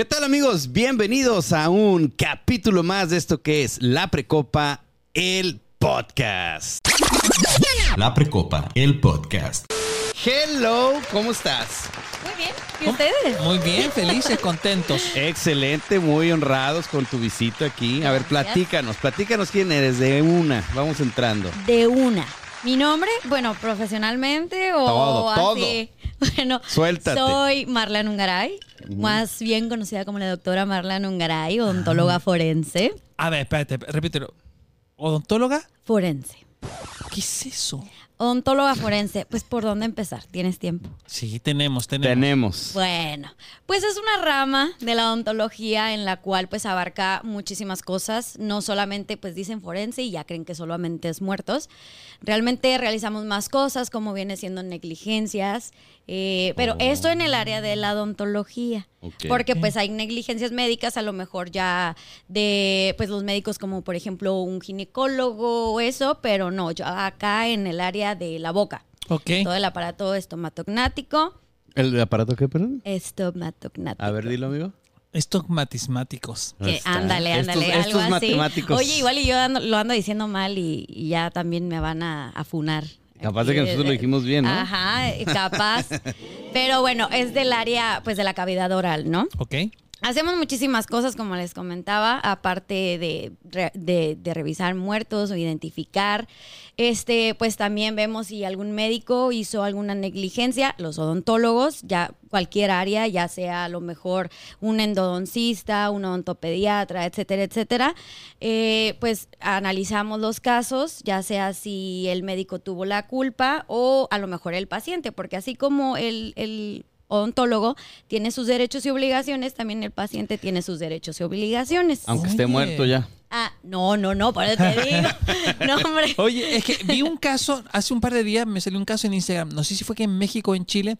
¿Qué tal amigos? Bienvenidos a un capítulo más de esto que es La Precopa, el podcast. La Precopa, el podcast. Hello, ¿cómo estás? Muy bien. ¿Y ustedes? Muy bien, felices, contentos. Excelente, muy honrados con tu visita aquí. A ver, platícanos, platícanos quién eres de una. Vamos entrando. De una. Mi nombre, bueno, profesionalmente o Todo, todo. así. Bueno, Suéltate. soy Marla Nungaray, más bien conocida como la doctora Marla Nungaray, odontóloga forense. A ver, espérate, repítelo. ¿Odontóloga? Forense. ¿Qué es eso? Odontóloga forense. Pues, ¿por dónde empezar? ¿Tienes tiempo? Sí, tenemos, tenemos. Tenemos. Bueno, pues es una rama de la odontología en la cual pues abarca muchísimas cosas, no solamente pues dicen forense y ya creen que solamente es muertos, realmente realizamos más cosas como viene siendo negligencias, eh, pero esto en el área de la odontología, porque pues hay negligencias médicas a lo mejor ya de pues los médicos como por ejemplo un ginecólogo o eso, pero no, yo acá en el área de la boca. Ok. Todo el aparato estomatognático, ¿El aparato qué, perdón? Estomatognático. A ver, dilo, amigo. Estogmatismáticos. Que Está. ándale, ándale, Estos- algo estos así. matemáticos. Oye, igual y yo ando- lo ando diciendo mal y, y ya también me van a, a funar. Capaz de que nosotros lo dijimos bien, ¿no? Ajá, capaz. Pero bueno, es del área, pues, de la cavidad oral, ¿no? Ok. Hacemos muchísimas cosas, como les comentaba, aparte de, re- de- de revisar muertos o identificar. Este, pues también vemos si algún médico hizo alguna negligencia, los odontólogos, ya cualquier área, ya sea a lo mejor un endodoncista, un odontopediatra, etcétera, etcétera. eh, pues analizamos los casos, ya sea si el médico tuvo la culpa o a lo mejor el paciente, porque así como el, el odontólogo tiene sus derechos y obligaciones, también el paciente tiene sus derechos y obligaciones. Aunque esté muerto ya. Ah, no, no, no, por eso te digo. No, hombre. Oye, es que vi un caso, hace un par de días me salió un caso en Instagram, no sé si fue que en México o en Chile,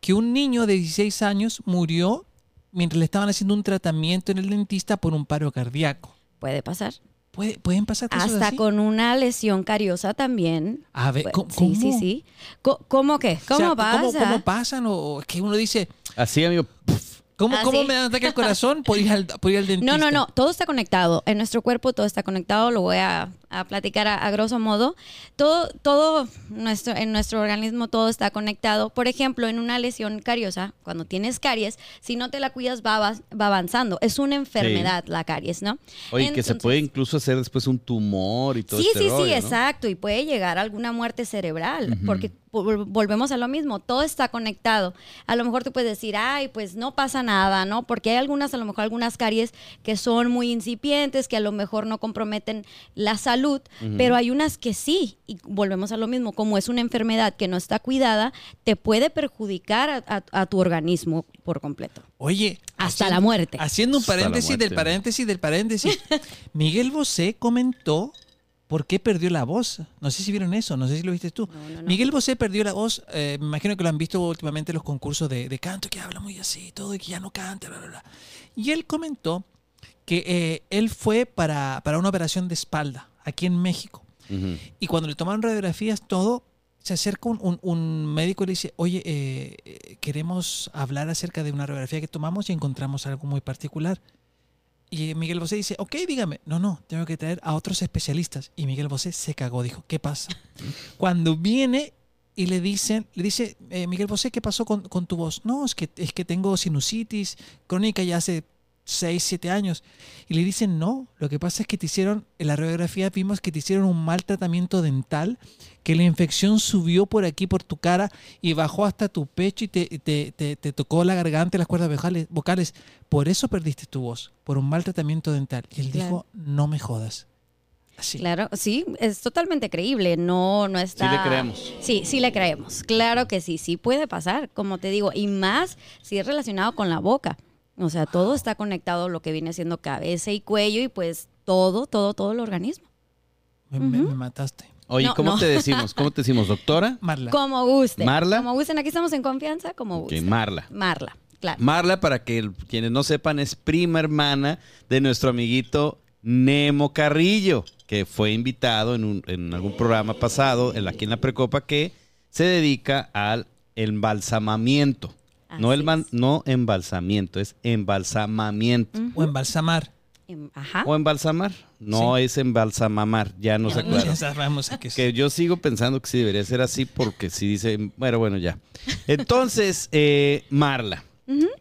que un niño de 16 años murió mientras le estaban haciendo un tratamiento en el dentista por un paro cardíaco. Puede pasar. ¿Puede- ¿Pueden pasar cosas Hasta así? con una lesión cariosa también. A ver, ¿cómo? Sí, sí, sí. Co- ¿Cómo qué? O ¿Cómo sea, pasa? ¿cómo, cómo pasan? O o es que uno dice, Así, amigo. puf. ¿Cómo, Ah, cómo sí. me da ataque al corazón por ir al, por ir al dentista? No, no, no, todo está conectado. En nuestro cuerpo todo está conectado, lo voy a, a platicar a, a grosso modo. Todo, todo nuestro, en nuestro organismo todo está conectado. Por ejemplo, en una lesión cariosa, cuando tienes caries, si no te la cuidas va, va avanzando. Es una enfermedad la caries, ¿no? Oye, que se puede incluso hacer después un tumor y todo Sí, este sí, rollo, sí, ¿no? exacto. Y puede llegar a alguna muerte cerebral, porque vol- volvemos a lo mismo, todo está conectado. A lo mejor tú puedes decir, ay, pues no pasa nada, ¿no? Porque hay algunas, a lo mejor algunas caries que son muy incipientes, que a lo mejor no comprometen la salud, pero hay unas que sí. Y volvemos a lo mismo, como es una enfermedad que no está cuidada, te puede perjudicar a, a- a tu organismo por completo. Oye. Hasta haciendo- la muerte. Haciendo un paréntesis del paréntesis del paréntesis. Miguel Bosé comentó por qué perdió la voz. No sé si vieron eso, no sé si lo viste tú. No, no, no. Miguel Bosé perdió la voz, eh, me imagino que lo han visto últimamente en los concursos de, de canto, que habla muy así y todo, y que ya no canta, bla, bla, bla. Y él comentó que eh, él fue para, para una operación de espalda aquí en México. Y cuando le tomaron radiografías, todo, se acerca un, un- un médico y le dice, oye, eh, eh, queremos hablar acerca de una radiografía que tomamos y encontramos algo muy particular. Y Miguel Bosé dice, ok, dígame. No, no, tengo que traer a otros especialistas. Y Miguel Bosé se cagó, dijo, ¿qué pasa? Cuando viene y le dicen, le dice, eh, Miguel Bosé, ¿qué pasó con, con tu voz? No, es que, es que tengo sinusitis crónica ya hace 6, 7 años. Y le dicen, no, lo que pasa es que te hicieron, en la radiografía vimos que te hicieron un mal tratamiento dental, que la infección subió por aquí, por tu cara, y bajó hasta tu pecho y te, te, te- te tocó la garganta y las cuerdas vocales, vocales. Por eso perdiste tu voz, por un mal tratamiento dental. Y él Claro. dijo, no me jodas. Así. Claro, sí, es totalmente creíble, no, no está... Sí le creemos. Sí, sí le creemos, claro que sí, sí puede pasar, como te digo, y más si es relacionado con la boca. O sea, todo está conectado, lo que viene siendo cabeza y cuello y pues todo, todo, todo el organismo. Me, mataste. Oye, No, ¿cómo no. te decimos? ¿Cómo te decimos, doctora? Marla. Como gusten. ¿Marla? Como gusten, aquí estamos en confianza, como gusten. Marla. Marla, claro. Marla, para que el- quienes no sepan, es prima hermana de nuestro amiguito Nemo Carrillo, que fue invitado en, un- en algún programa pasado, en- aquí en la Precopa, que se dedica al embalsamamiento. No, el man- es. no embalsamiento, es embalsamamiento. O embalsamar. Em, Ajá. O embalsamar. No es embalsamamar, ya nos Ya sabemos que es. Que yo sigo pensando que sí debería ser así porque si dice, bueno, bueno, ya. Entonces, eh, Marla,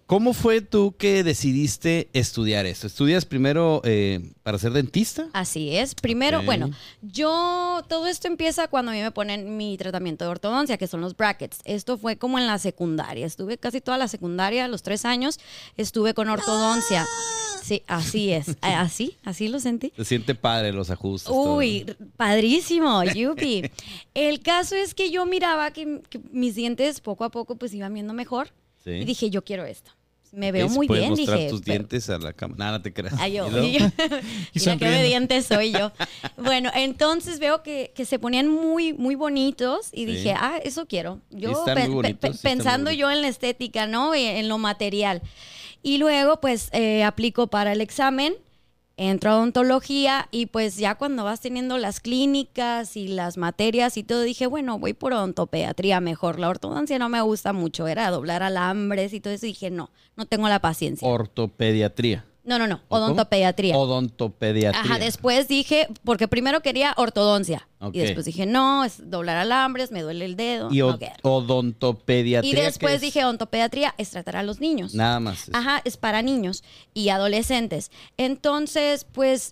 ¿cómo fue tú que decidiste estudiar esto? ¿Estudias primero eh, para ser dentista? Así es. Primero, bueno, yo, todo esto empieza cuando a mí me ponen mi tratamiento de ortodoncia, que son los brackets. Esto fue como en la secundaria. Estuve casi toda la secundaria, los tres años, estuve con ortodoncia. Sí, así es. Así, así lo sentí. Se siente padre los ajustes. todo. Uy, padrísimo, yupi. El caso es que yo miraba que, que mis dientes poco a poco pues iban viendo mejor. Sí. Y dije, yo quiero esto. Me veo muy bien, mostrar dije. tus pero- dientes a la cámara. Nada, no te creas. Ay, yo, ¿Y yo- Y Mira qué obediente soy yo. Bueno, entonces veo que, que se ponían muy, muy bonitos y Sí. dije, ah, eso quiero. Yo pe- bonitos, pe- pensando yo en la estética, ¿no? Y en lo material. Y luego, pues, eh, aplico para el examen, entro a odontología y pues ya cuando vas teniendo las clínicas y las materias y todo, dije, bueno, voy por odontopediatría mejor. La ortodoncia no me gusta mucho, era doblar alambres y todo eso. Y dije, no, no tengo la paciencia. Ortopediatría. No, no, no, odontopediatría. Odontopediatría. Ajá, después dije, porque primero quería ortodoncia. Y después dije, no, es doblar alambres, me duele el dedo. Y od- odontopediatría. Y ¿qué después es? dije, odontopediatría es tratar a los niños. Nada más. Ajá, es para niños y adolescentes. Entonces, pues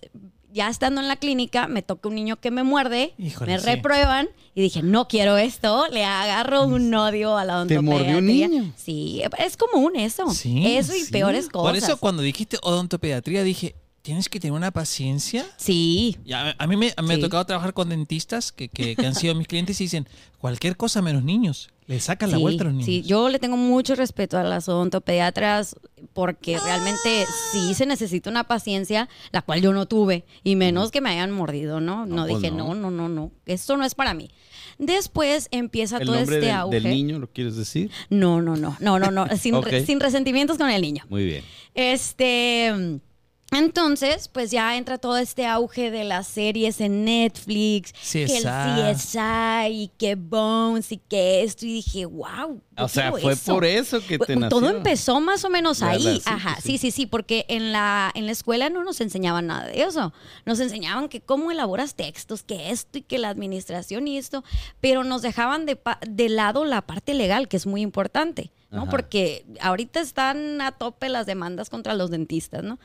ya estando en la clínica, me toca un niño que me muerde, Híjole, me sí. reprueban y dije, no quiero esto, le agarro un odio a la ¿Te odontopediatría. mordió un niño? Sí, es común eso. Sí, eso y sí. peores cosas. Por eso cuando dijiste odontopediatría dije, tienes que tener una paciencia. Sí, Ya, a mí me, me Sí. ha tocado trabajar con dentistas que, que- que han sido mis clientes y dicen, cualquier cosa menos niños. Le sacan la vuelta a los niños. Sí, yo le tengo mucho respeto a las odontopediatras porque realmente sí se necesita una paciencia, la cual yo no tuve, y menos que me hayan mordido, ¿no? No, No, pues dije, no. no, no, no, no, esto no es para mí. Después empieza ¿El todo nombre este del, auge. del niño lo quieres decir? No, no, no, no, no, no, sin, sin resentimientos con el niño. Muy bien. Este. Entonces, pues ya entra todo este auge de las series en Netflix, que el CSI. Y que Bones y que esto, y dije, wow. O sea, fue por eso que te Todo nació. empezó más o menos ahí. la- sí, Ajá, sí, sí. sí, sí, porque en la, en la escuela no nos enseñaban nada de eso. Nos enseñaban que cómo elaboras textos, que esto y que la administración y esto, pero nos dejaban de, de lado la parte legal, que es muy importante, ¿no? Ajá. Porque ahorita están a tope las demandas contra los dentistas, ¿no?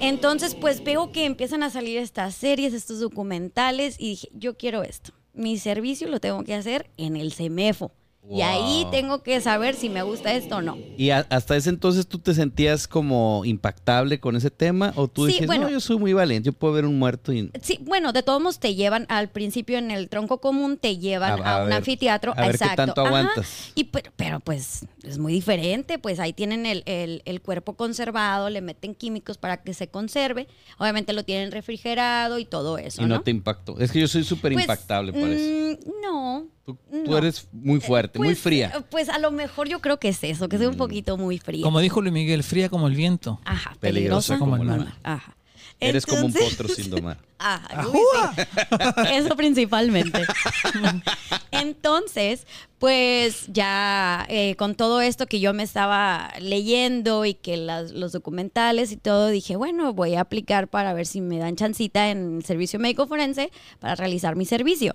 Entonces, pues veo que empiezan a salir estas series, estos documentales, y dije, yo quiero esto. Mi servicio lo tengo que hacer en el CEMEFO. Y ahí tengo que saber si me gusta esto o no. ¿Y a- hasta ese entonces tú te sentías como impactable con ese tema? ¿O tú Sí, dices, bueno. no, yo soy muy valiente, yo puedo ver un muerto y... Sí, bueno, de todos modos te llevan al principio en el tronco común, te llevan A- a, a un ver, anfiteatro. a ver qué exacto. tanto Ajá. aguantas. Y pero, pero, pues es muy diferente, pues ahí tienen el, el- el cuerpo conservado, le meten químicos para que se conserve, obviamente lo tienen refrigerado y todo eso, Y no ¿no? te impactó. Es que yo soy súper Pues, impactable, parece. mm, no. Tú, tú no. eres muy fuerte, muy Pues, fría. eh, Pues a lo mejor yo creo que es eso, que soy Mm. un poquito muy fría. Como dijo Luis Miguel, fría como el viento. Ajá, Peligrosa peligrosa, como el el mar. mar. Ajá. Eres como un potro sin domar. Ajá, uy, sí. Eso principalmente. Entonces, pues ya eh, con todo esto que yo me estaba leyendo y que las- los documentales y todo, dije, bueno, voy a aplicar para ver si me dan chancita en el servicio médico forense para realizar mi servicio.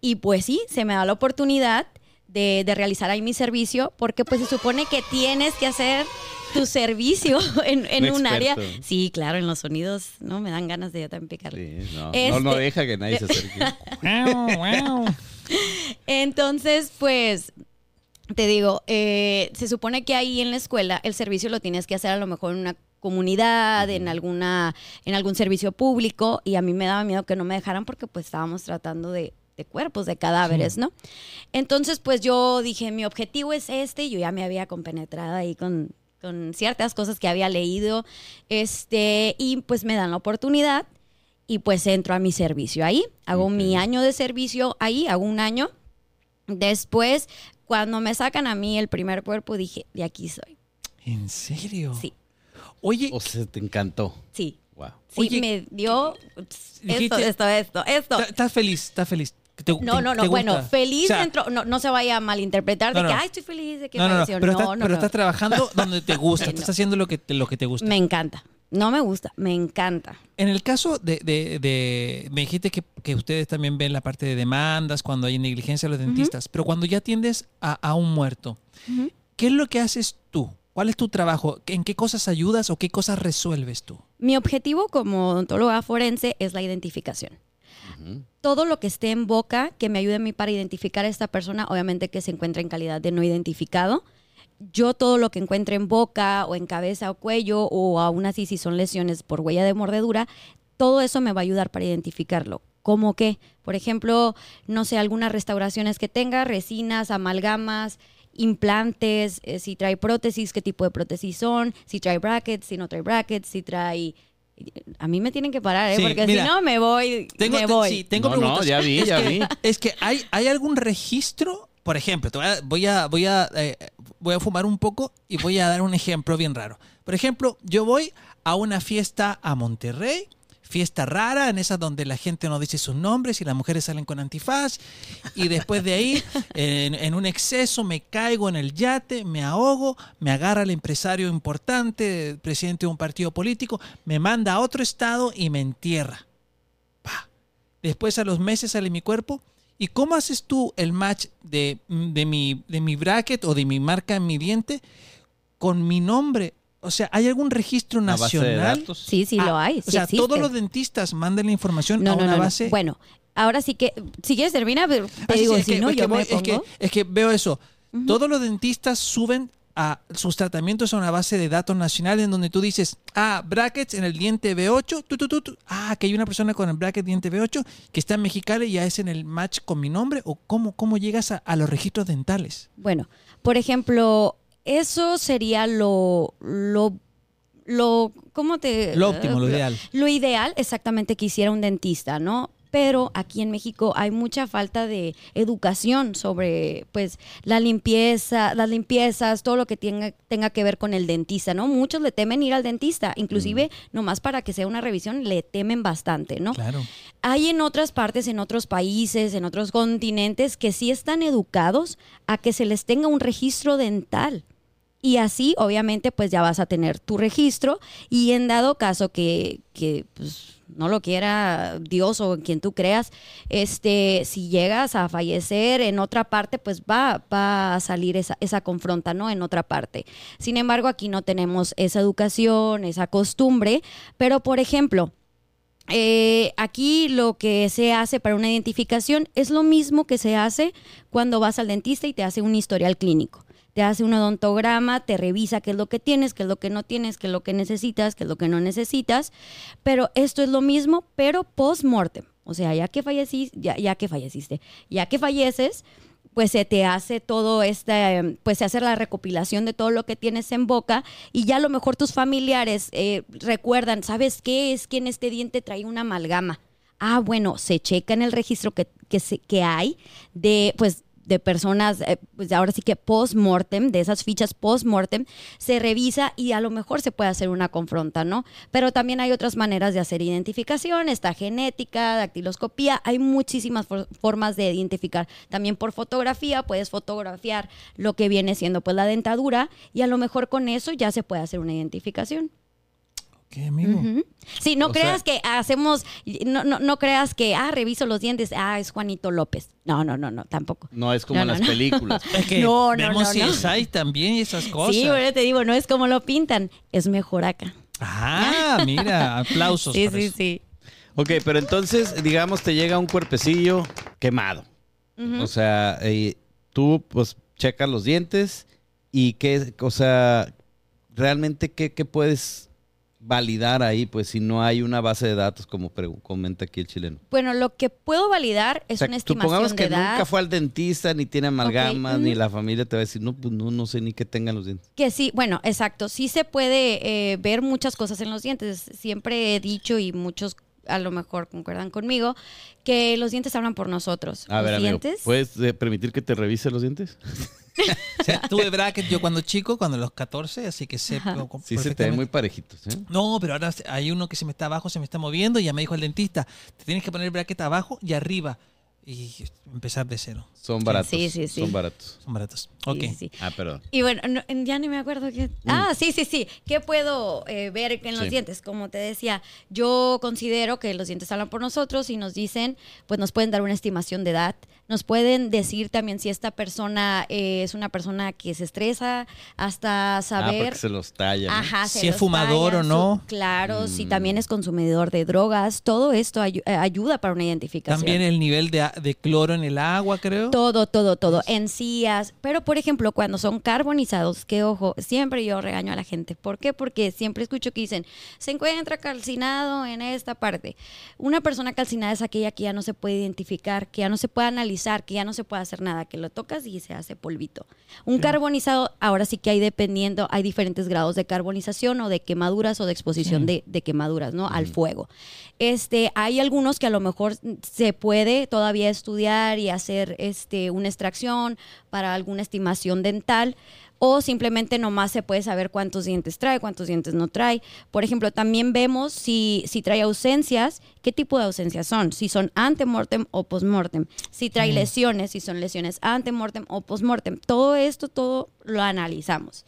Y pues sí, se me da la oportunidad de, de realizar ahí mi servicio, porque pues se supone que tienes que hacer tu servicio en, en Un un área. Sí, claro, en los sonidos, ¿no? Me dan ganas de yo también picarle. Sí, no, no, Este- no deja que nadie se acerque. Entonces, pues, te digo, eh, se supone que ahí en la escuela el servicio lo tienes que hacer a lo mejor en una comunidad, en alguna, en algún servicio público, y a mí me daba miedo que no me dejaran porque pues estábamos tratando de, de cuerpos, de cadáveres, ¿no? Entonces, pues yo dije, mi objetivo es este, y yo ya me había compenetrado ahí con, con ciertas cosas que había leído, este, y pues me dan la oportunidad y pues entro a mi servicio ahí, hago mi año de servicio ahí, hago un año. Después, cuando me sacan a mí el primer cuerpo, dije, de aquí soy. ¿En serio? Sí, Oye, O sea, te encantó. sí. Wow. Sí, Oye, me dio esto, dijiste- esto, esto, esto. estás feliz, estás feliz. Te- No, no, te no. Bueno, feliz O sea, dentro. No, no se vaya a malinterpretar de No, que, ay, estoy feliz de que No, no, pero, no, estás, no, pero estás trabajando donde te gusta, estás haciendo lo que te, lo que te gusta. Me encanta. No me gusta, me encanta. En el caso de, de- de- me dijiste que, que ustedes también ven la parte de demandas cuando hay negligencia de los dentistas, pero cuando ya atiendes a, a un muerto. ¿qué es lo que haces tú? ¿Cuál es tu trabajo? ¿En qué cosas ayudas o qué cosas resuelves tú? Mi objetivo como odontóloga forense es la identificación. Todo lo que esté en boca que me ayude a mí para identificar a esta persona, obviamente que se encuentra en calidad de no identificado. Yo todo lo que encuentre en boca o en cabeza o cuello o aún así si son lesiones por huella de mordedura, todo eso me va a ayudar para identificarlo. ¿Cómo qué? Por ejemplo, no sé, algunas restauraciones que tenga, resinas, amalgamas, implantes, eh, si trae prótesis, qué tipo de prótesis son, si trae brackets, si no trae brackets, si trae... A mí me tienen que parar, ¿eh? Sí, porque mira, si no me voy, Tengo, me te- voy. sí, tengo No, no, preguntas. ya vi, es ya que, vi. Es que hay, hay algún registro, por ejemplo, te voy a, voy a, voy a, eh, voy a fumar un poco y voy a dar un ejemplo bien raro. Por ejemplo, yo voy a una fiesta a Monterrey, fiesta rara, en esas donde la gente no dice sus nombres y las mujeres salen con antifaz, y después de ahí, en, un exceso, me caigo en el yate, me ahogo, me agarra el empresario importante, presidente de un partido político, me manda a otro estado y me entierra. Pa. Después a los meses sale mi cuerpo. ¿Y cómo haces tú el match de, mi, de mi bracket o de mi marca en mi diente con mi nombre? O sea, ¿hay algún registro Una base de nacional? datos. Sí, sí Ah, lo hay. O sea, existe. todos los dentistas mandan la información no, a no, una no, no. base. Bueno, ahora sí que, si quieres termina, pero te Ah, digo, sí, es si que- no, es que yo voy- me es que, pongo. es que veo eso. Todos los dentistas suben a sus tratamientos a una base de datos nacional en donde tú dices, ah, brackets en el diente B8, tu, tu, tu, tu. ah, que hay una persona con el bracket diente B8 que está en Mexicali y ya es en el match con mi nombre, o cómo, cómo llegas a, a los registros dentales. Bueno, por ejemplo, eso sería lo, lo, lo, ¿cómo te? Lo óptimo, lo ideal. Lo ideal, exactamente, que hiciera un dentista, ¿no? Pero aquí en México hay mucha falta de educación sobre, pues, la limpieza, las limpiezas, todo lo que tenga, tenga que ver con el dentista, ¿no? Muchos le temen ir al dentista, inclusive nomás para que sea una revisión le temen bastante, ¿no? Claro. Hay en otras partes, en otros países, en otros continentes que sí están educados a que se les tenga un registro dental. Y así, obviamente, pues ya vas a tener tu registro y en dado caso que, que, pues, no lo quiera Dios o quien tú creas, este, si llegas a fallecer en otra parte, pues va, va a salir esa, esa confronta, ¿no? En otra parte. Sin embargo, aquí no tenemos esa educación, esa costumbre, pero por ejemplo, eh, aquí lo que se hace para una identificación es lo mismo que se hace cuando vas al dentista y te hace un historial clínico. Te hace un odontograma, te revisa qué es lo que tienes, qué es lo que no tienes, qué es lo que necesitas, qué es lo que no necesitas. Pero esto es lo mismo, pero post-mortem. O sea, ya que falleciste, ya, que falleciste, ya que falleces, pues se te hace todo este, pues se hace la recopilación de todo lo que tienes en boca y ya a lo mejor tus familiares eh, recuerdan, ¿sabes qué? Es que en este diente trae una amalgama. Ah, bueno, se checa en el registro que, que hay de, pues, de personas, eh, pues ahora sí que post-mortem, de esas fichas post-mortem, se revisa y a lo mejor se puede hacer una confronta, ¿no? Pero también hay otras maneras de hacer identificación, está genética, dactiloscopía, hay muchísimas for- formas de identificar. También por fotografía, puedes fotografiar lo que viene siendo pues la dentadura y a lo mejor con eso ya se puede hacer una identificación. ¿Qué, amigo? Sí, no O creas que hacemos, no, no, no creas que, ah, reviso los dientes, ah, es Juanito López. No, no, no, no, tampoco. No es como No, en no, las no. películas. Es que No, no, vemos no, no. CSI también y esas cosas. Sí, bueno, te digo, no es como lo pintan, es mejor acá. Ah, mira, aplausos. Sí, sí, eso. sí. Ok, pero entonces, digamos, te llega un cuerpecillo quemado. O sea, eh, tú pues checas los dientes y qué, o sea, realmente qué, qué puedes validar ahí, pues si no hay una base de datos como comenta aquí el chileno. Bueno, lo que puedo validar es o sea, una supongamos estimación que de edad. nunca fue al dentista, ni tiene amalgamas, ni la familia te va a decir, no, pues no, no sé ni qué tengan los dientes. Que sí, bueno, exacto. Sí se puede eh, ver muchas cosas en los dientes. Siempre he dicho y muchos a lo mejor concuerdan conmigo que los dientes hablan por nosotros. A los ver, amigo, dientes. ¿puedes eh, permitir que te revise los dientes? O sea, tuve bracket yo cuando chico, cuando a los 14, así que sé. Sí, se te ven muy parejitos, ¿eh? No, pero ahora hay uno que se me está abajo, se me está moviendo y ya me dijo el dentista, te tienes que poner el bracket abajo y arriba. y empezar de cero. Son baratos. Sí, sí, sí. Son baratos. Son baratos. Ok. sí, sí. Ah, perdón. Y bueno, no- ya ni me acuerdo qué. Ah, sí, sí, sí. ¿Qué puedo eh, ver en los Sí. dientes? Como te decía, yo considero que los dientes hablan por nosotros y nos dicen, pues nos pueden dar una estimación de edad. Nos pueden decir también si esta persona eh, es una persona que se estresa, hasta Ah, saber. porque se los tallan. ¿no? Ajá, se Si es fumador tallan, o no. su- claro, si Mm. también es consumidor de drogas, todo esto eh, ayuda para una identificación. También el nivel de, a- de cloro en el agua, creo. Todo, todo, todo. Encías. Pero, por ejemplo, cuando son carbonizados, que ojo, siempre yo regaño a la gente. ¿Por qué? Porque siempre escucho que dicen, se encuentra calcinado en esta parte. Una persona calcinada es aquella que ya no se puede identificar, que ya no se puede analizar, que ya no se puede hacer nada, que lo tocas y se hace polvito. Un carbonizado, ahora sí que hay dependiendo, hay diferentes grados de carbonización o de quemaduras o de exposición Sí. de, de quemaduras, ¿no? Al fuego. Este, hay algunos que a lo mejor se puede todavía estudiar y hacer este, una extracción para alguna estimación dental. O simplemente nomás se puede saber cuántos dientes trae, cuántos dientes no trae. Por ejemplo, también vemos si, si trae ausencias, qué tipo de ausencias son, si son antemortem o postmortem, si trae lesiones, si son lesiones antemortem o postmortem. Todo esto, todo lo analizamos.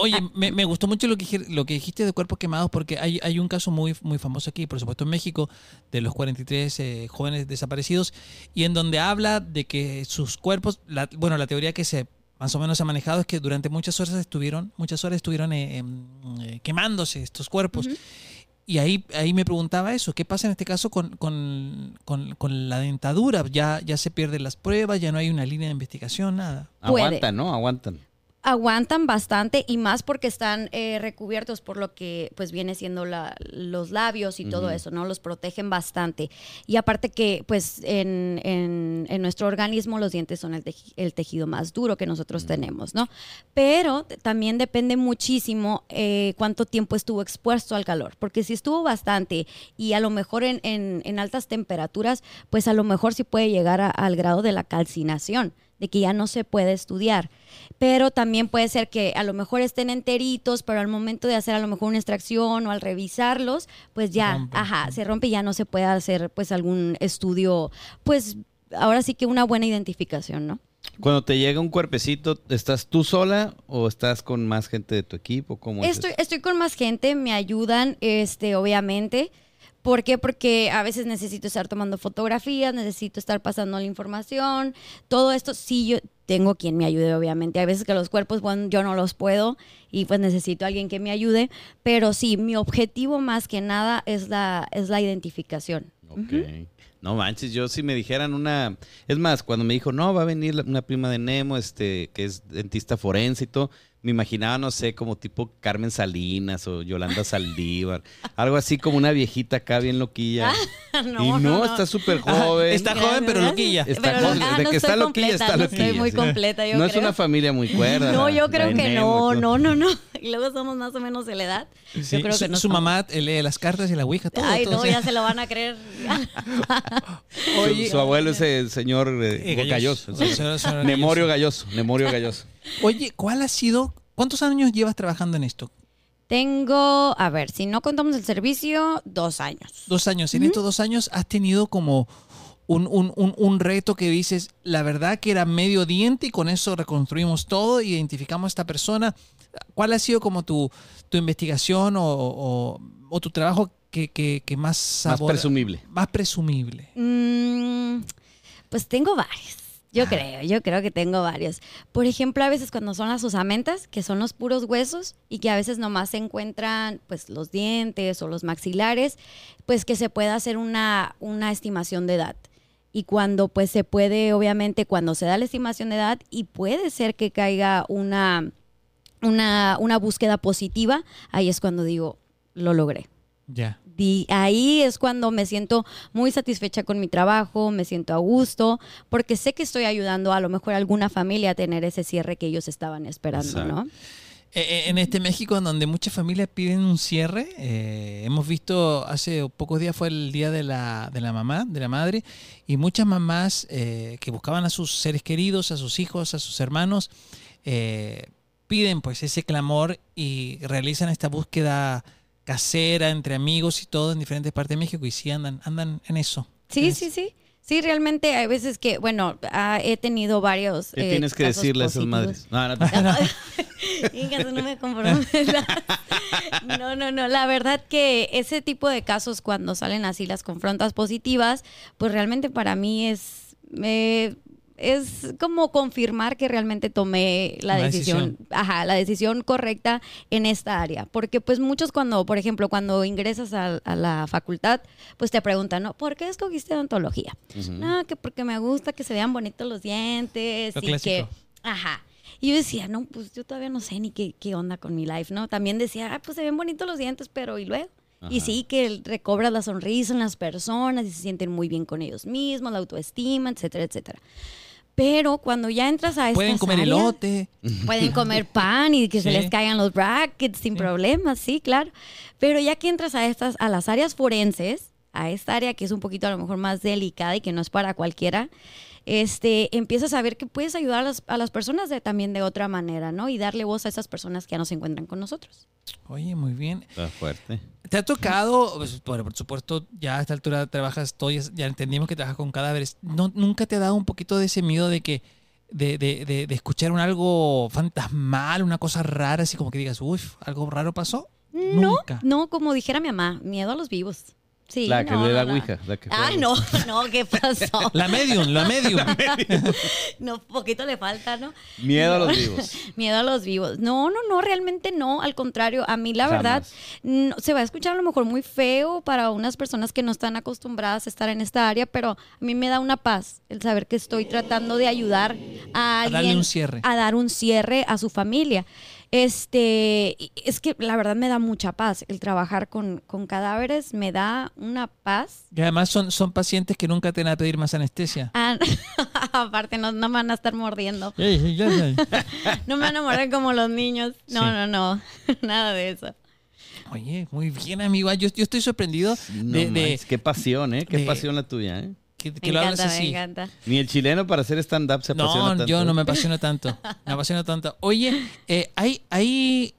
Oye, me, me gustó mucho lo que, lo que dijiste de cuerpos quemados porque hay, hay un caso muy, muy famoso aquí, por supuesto en México, de los 43 eh, jóvenes desaparecidos, y en donde habla de que sus cuerpos, la- bueno, la teoría que se más o menos se ha manejado es que durante muchas horas estuvieron, muchas horas estuvieron eh, em, eh, quemándose estos cuerpos. Y ahí, ahí me preguntaba eso, ¿qué pasa en este caso con, con, con- con la dentadura? Ya, ya se pierden las pruebas, ya no hay una línea de investigación, nada. Aguantan, ¿no? Aguantan. Aguantan bastante y más porque están eh, recubiertos por lo que pues viene siendo la- los labios y todo eso, ¿no? Los protegen bastante. Y aparte que pues en, en- en nuestro organismo los dientes son el, teji- el tejido más duro que nosotros tenemos, ¿no? Pero también depende muchísimo eh, cuánto tiempo estuvo expuesto al calor, porque si estuvo bastante y a lo mejor en, en- en altas temperaturas, pues a lo mejor sí puede llegar a- al grado de la calcinación de que ya no se puede estudiar. Pero también puede ser que a lo mejor estén enteritos, pero al momento de hacer a lo mejor una extracción o al revisarlos, pues ya, ajá, se rompe y ya no se puede hacer pues algún estudio, pues ahora sí que una buena identificación, ¿no? Cuando te llega un cuerpecito, ¿estás tú sola o estás con más gente de tu equipo? ¿Cómo es Estoy, estoy con más gente, me ayudan, este, obviamente. ¿Por qué? Porque a veces necesito estar tomando fotografías, necesito estar pasando la información, todo esto sí yo tengo quien me ayude, obviamente. Hay veces que los cuerpos, bueno, yo no los puedo y pues necesito a alguien que me ayude, pero sí, mi objetivo más que nada es la, es la identificación. Ok. No manches, yo si me dijeran una... Es más, cuando me dijo, no, va a venir una prima de Nemo, este, que es dentista forense y todo, me imaginaba, no sé, como tipo Carmen Salinas o Yolanda Saldívar. algo así como una viejita acá bien loquilla. y no, está súper joven. Está joven, pero loquilla. Está Pero joven, ah, de no que está loquilla, está no loquilla. Estoy muy completa, yo no es una familia muy cuerda. No, yo creo que no, no, no, no. Y luego somos más o menos de la edad. Sí, Yo creo su, que no su mamá eh, lee las cartas y la ouija, todo. Ay, todo, no, sí. ya se lo van a creer. Su- Oye, su, abuelo es el señor eh, Eh, Galloso. Galloso. Nemorio Galloso. Nemorio Galloso. Oye, ¿cuál ha sido, cuántos años llevas trabajando en esto? Tengo, a ver, si no contamos el servicio, dos años. Dos años. En estos dos años has tenido como un, un- un- un reto que dices, la verdad que era medio diente y con eso reconstruimos todo, identificamos a esta persona. ¿Cuál ha sido como tu, tu investigación o, o- o tu trabajo que, que- que más Más sabor- presumible. Más presumible. Mm, pues tengo varios. Yo creo, yo creo que tengo varios. Por ejemplo, a veces cuando son las osamentas, que son los puros huesos y que a veces nomás se encuentran pues los dientes o los maxilares, pues que se pueda hacer una, una estimación de edad. Y cuando pues se puede, obviamente, cuando se da la estimación de edad y puede ser que caiga una, una, una búsqueda positiva, ahí es cuando digo, lo logré. Ya. Di- ahí es cuando me siento muy satisfecha con mi trabajo, me siento a gusto, porque sé que estoy ayudando a lo mejor a alguna familia a tener ese cierre que ellos estaban esperando, ¿no? Eh, eh, En este México, en donde muchas familias piden un cierre, eh, hemos visto hace pocos días fue el día de la, de la mamá, de la madre, y muchas mamás eh, que buscaban a sus seres queridos, a sus hijos, a sus hermanos, eh, piden pues ese clamor y realizan esta búsqueda casera entre amigos y todo en diferentes partes de México y sí andan, andan en eso. Sí, sí, sí. Sí, realmente hay veces que, bueno, ah, he tenido varios. ¿Qué eh, tienes que casos decirle a esas madres? No, no, te- tú no me comprometas. No, no, no. La verdad que ese tipo de casos, cuando salen así las confrontas positivas, pues realmente para mí es. eh, es como confirmar que realmente tomé la decisión, decisión. ajá, la decisión correcta en esta área. Porque pues muchos cuando, por ejemplo, cuando ingresas a, a la facultad, pues te preguntan, ¿no? ¿Por qué escogiste odontología? No, que porque me gusta que se vean bonitos los dientes Lo y clásico. que... Ajá. Y yo decía, no, pues yo todavía no sé ni qué, qué onda con mi life, ¿no? También decía, ah, pues se ven bonitos los dientes, pero ¿y luego? Y sí, que recobras la sonrisa en las personas y se sienten muy bien con ellos mismos, la autoestima, etcétera, etcétera. Pero cuando ya entras a Pueden estas comer áreas, elote. Pueden comer pan y que se les caigan los brackets sin Sí. problemas, sí, claro. Pero ya que entras a estas, a las áreas forenses, a esta área que es un poquito a lo mejor más delicada y que no es para cualquiera, este, empiezas a ver que puedes ayudar a las, a las personas de, también de otra manera, ¿no? Y darle voz a esas personas que ya no se encuentran con nosotros. Oye, muy bien. Está fuerte. ¿Te ha tocado, pues, por, por supuesto, ya a esta altura trabajas todo, ya, ya entendimos que trabajas con cadáveres. ¿No, ¿Nunca te ha dado un poquito de ese miedo de que, de, de, de, de escuchar un algo fantasmal, una cosa rara, así como que digas, uff, algo raro pasó? No, Nunca. no, como dijera mi mamá, miedo a los vivos. Sí, La que no, no, la no. ouija. La que. Ay, no, no, ¿qué pasó? La medium, la medium. No, poquito le falta, ¿no? Miedo a los vivos. Miedo a los vivos. No, no, no, realmente no. Al contrario, a mí la Jamás. verdad no- se va a escuchar a lo mejor muy feo para unas personas que no están acostumbradas a estar en esta área, pero a mí me da una paz el saber que estoy tratando de ayudar a A alguien darle un cierre. a dar un cierre a su familia. Este, es que la verdad me da mucha paz el trabajar con, con cadáveres, me da una paz. Y además son, son pacientes que nunca te van a pedir más anestesia. Ah, aparte, no, no me van a estar mordiendo. No me van a morder como los niños. No, Sí. no, no. Nada de eso. Oye, muy bien, amigo. Ay, Yo, yo estoy sorprendido No de, qué pasión, ¿eh? Qué de- pasión la tuya, ¿eh? Que, que lo hables encanta, me así. encanta. Ni el chileno para hacer stand-up se apasiona No, tanto. yo no me apasiono tanto. Me apasiono tanto. Oye, eh, ¿hay, ¿hay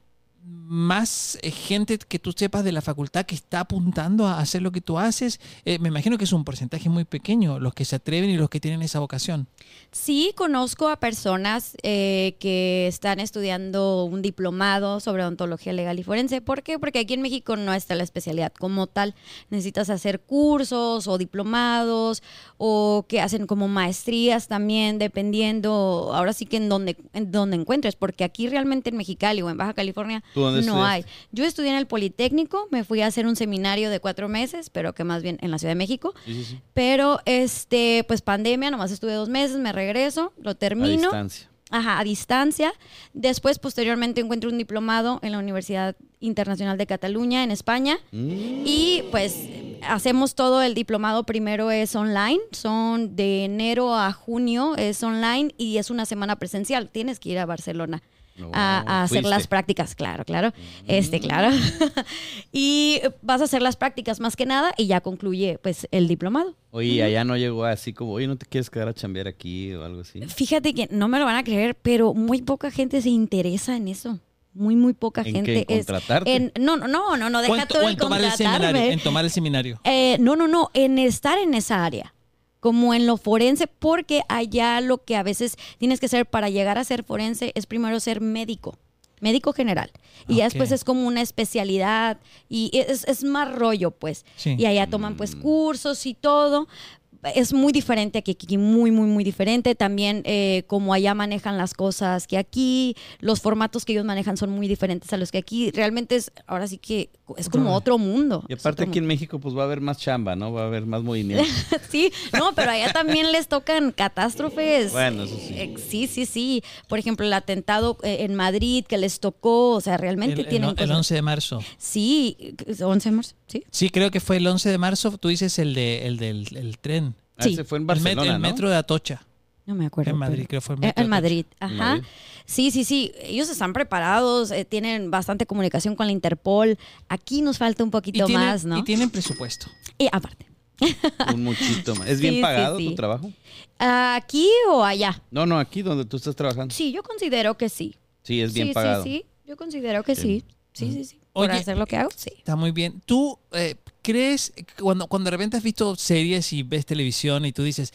más eh, gente que tú sepas de la facultad que está apuntando a hacer lo que tú haces? Eh, me imagino que es un porcentaje muy pequeño los que se atreven y los que tienen esa vocación. Sí, conozco a personas eh, que están estudiando un diplomado sobre odontología legal y forense. ¿Por qué? Porque aquí en México no está la especialidad como tal. Necesitas hacer cursos o diplomados o que hacen como maestrías también, dependiendo, ahora sí que en donde, en donde encuentres, porque aquí realmente en Mexicali o en Baja California ¿Tú dónde no hay. Yo estudié en el Politécnico, me fui a hacer un seminario de cuatro meses, pero que más bien en la Ciudad de México. Sí, sí, sí. Pero, este, pues pandemia, nomás estuve dos meses, me regreso, lo A termino. distancia. Ajá, a distancia. Después, posteriormente, encuentro un diplomado en la Universidad Internacional de Cataluña, en España. Mm, Y pues hacemos todo el diplomado. Primero es online, son de enero a junio, es online y es una semana presencial. Tienes que ir a Barcelona. No, a, a hacer las prácticas, claro, claro. Este, claro. y vas a hacer las prácticas más que nada y ya concluye pues el diplomado. Oye, allá no llegó así como, oye, ¿no te quieres quedar a chambear aquí o algo así? Fíjate que no me lo van a creer, pero muy poca gente se interesa en eso. Muy, muy poca ¿En gente. qué? ¿En es- contratarte? en- no, no, no, no, no, deja todo el en tomar el seminario. En tomar el seminario. Eh, no, no, no, en estar en esa área, como en lo forense, porque allá lo que a veces tienes que ser para llegar a ser forense es primero ser médico, médico general. Y ya después es como una especialidad y es, es más rollo, pues. Sí. Y allá toman pues Mm. cursos y todo. Es muy diferente que aquí, muy, muy, muy diferente. También eh, como allá manejan las cosas que aquí, los formatos que ellos manejan son muy diferentes a los que aquí. Realmente es, ahora sí que es como otro mundo. Y aparte aquí en México pues va a haber más chamba, ¿no? Va a haber más movimiento. Sí, no, pero allá también les tocan catástrofes. Bueno, eso sí. Eh, sí, sí, sí. Por ejemplo, el atentado eh, en Madrid que les tocó, o sea, realmente El, el- tienen el cosas- 11 de marzo. Sí, 11 de marzo, sí. Sí, creo que fue el 11 de marzo. Tú dices el, de, el del el tren. Ah, Sí. ese fue en El, met- Barcelona, el ¿no? metro de Atocha. No me acuerdo. En Madrid, pero- creo que fue el Eh, metro. En. Madrid, ajá. Madrid. Sí, sí, sí. Ellos están preparados, eh, tienen bastante comunicación con la Interpol. Aquí nos falta un poquito tienen, más, ¿no? y tienen presupuesto. Y aparte. Un muchito más. ¿Es Sí, bien sí, pagado sí. tu trabajo? ¿Aquí o allá? No, no, aquí donde tú estás trabajando. Sí, yo considero que sí. Sí, es bien sí, pagado. sí, sí. Yo considero que Sí. sí. Sí, sí, Por Oye, hacer lo que hago, sí. Está muy bien. ¿Tú eh, crees, cuando, cuando de repente has visto series y ves televisión y tú dices,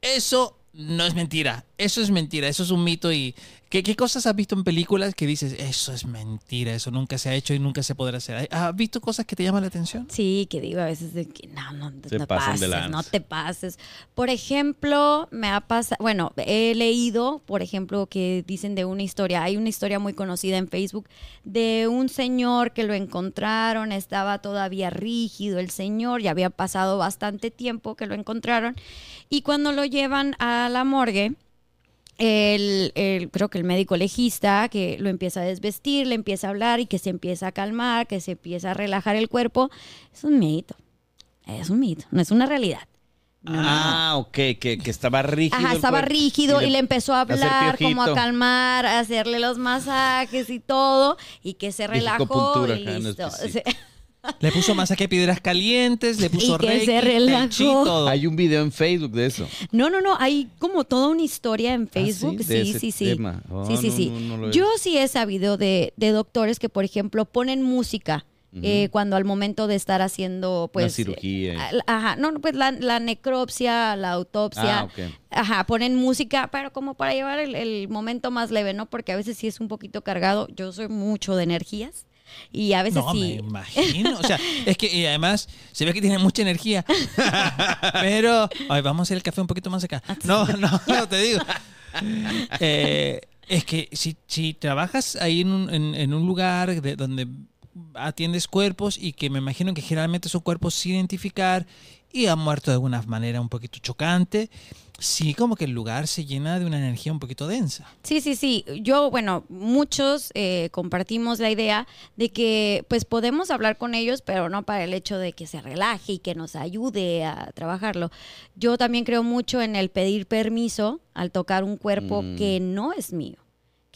eso no es mentira, eso es mentira, eso es un mito y ¿qué, qué cosas has visto en películas que dices, eso es mentira, eso nunca se ha hecho y nunca se podrá hacer? ¿Has visto cosas que te llaman la atención? Sí, que digo a veces de que no, no, Se no pasan de pases, lanza. no te pases. Por ejemplo, me ha pasado, bueno, he leído, por ejemplo, que dicen de una historia, hay una historia muy conocida en Facebook de un señor que lo encontraron, estaba todavía rígido el señor, ya había pasado bastante tiempo que lo encontraron, y cuando lo llevan a la morgue, el, el- creo que el médico legista que lo empieza a desvestir, le empieza a hablar y que se empieza a calmar, que se empieza a relajar el cuerpo, es un mito. Es un mito, no es una realidad. No, no, no. Ah, ok, que, que estaba rígido. Ajá, estaba rígido y le, empezó a hablar, como a calmar, a hacerle los masajes y todo, y que se relajó y listo. Le puso masaje de piedras calientes, le puso Y que reiki, se relajó. Hay un video en Facebook de eso. No, no, no, hay como toda una historia en Facebook. Ah, ¿sí? De sí, ese sí, sí. tema. Oh, sí, sí, no, sí. no, no lo he Yo sí he sabido de, de doctores que, por ejemplo, ponen música eh, cuando al momento de estar haciendo, pues... cirugía. eh, Ajá, no, no, pues la, la necropsia, la autopsia. Ah. Ajá, ponen música, pero como para llevar el, el momento más leve, ¿no? Porque a veces sí es un poquito cargado. Yo soy mucho de energías y a veces No, me imagino. O sea, es que y además se ve que tiene mucha energía. Pero, ay, vamos a hacer el café un poquito más acá. No, no, no, te digo. Eh, es que si, si trabajas ahí en un, en, en un lugar de, donde atiendes cuerpos y que me imagino que generalmente son cuerpos sin identificar y han muerto de alguna manera un poquito chocante, sí como que el lugar se llena de una energía un poquito densa. Sí, sí, sí. Yo, bueno, muchos eh, compartimos la idea de que pues podemos hablar con ellos, pero no para el hecho de que se relaje y que nos ayude a trabajarlo. Yo también creo mucho en el pedir permiso al tocar un cuerpo Mm. que no es mío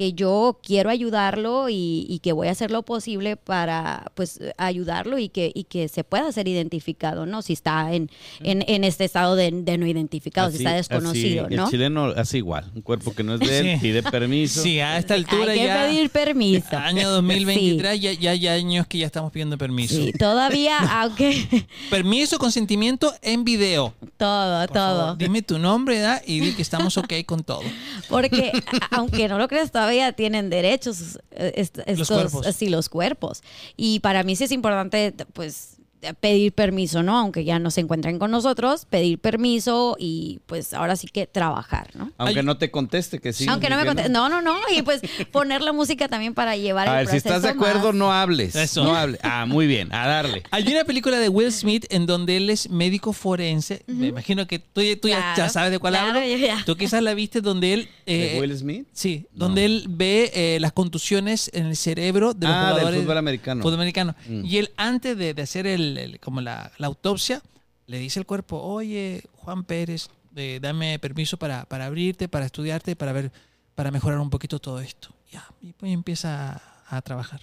que yo quiero ayudarlo y, y que voy a hacer lo posible para pues ayudarlo y que, y que se pueda ser identificado, ¿no? Si está en, en, en este estado de, de no identificado, si está desconocido, así, ¿no? El chileno hace igual. Un cuerpo que no es de él, Sí. pide permiso. Sí, a esta altura Hay que ya... pedir permiso. Año 2023, ya, ya hay años que ya estamos pidiendo permiso. Sí, todavía, aunque Permiso, consentimiento en video. todo, Por todo. favor, dime tu nombre, edad y di que estamos ok con todo. Porque aunque no lo creas, todavía tienen derechos eh, est- estos, cuerpos. sí, los cuerpos. Y para mí sí es importante, pues pedir permiso, ¿no? Aunque ya no se encuentren con nosotros, pedir permiso y pues ahora sí que trabajar, ¿no? Aunque Ay- no te conteste que sí. Aunque no me conteste. No, no, no. Y pues poner la música también para llevar A el ver, si estás de acuerdo, más- no hables. Eso. No hables. Ah, muy bien. A darle. Hay una película de Will Smith en donde él es médico forense. Me imagino que tú, tú ya- ya, Claro, sabes de cuál claro, hablo. ya, ya. Tú quizás la viste donde él... eh, ¿De Will Smith? Sí, No. donde él ve eh, las contusiones en el cerebro de los Ah, del fútbol americano. fútbol americano. Mm. Y él antes de, de hacer el, el- como la, la autopsia, le dice al cuerpo, oye, Juan Pérez, eh, dame permiso para, para abrirte, para estudiarte, para ver, para mejorar un poquito todo esto. Ya, y pues empieza a, a trabajar.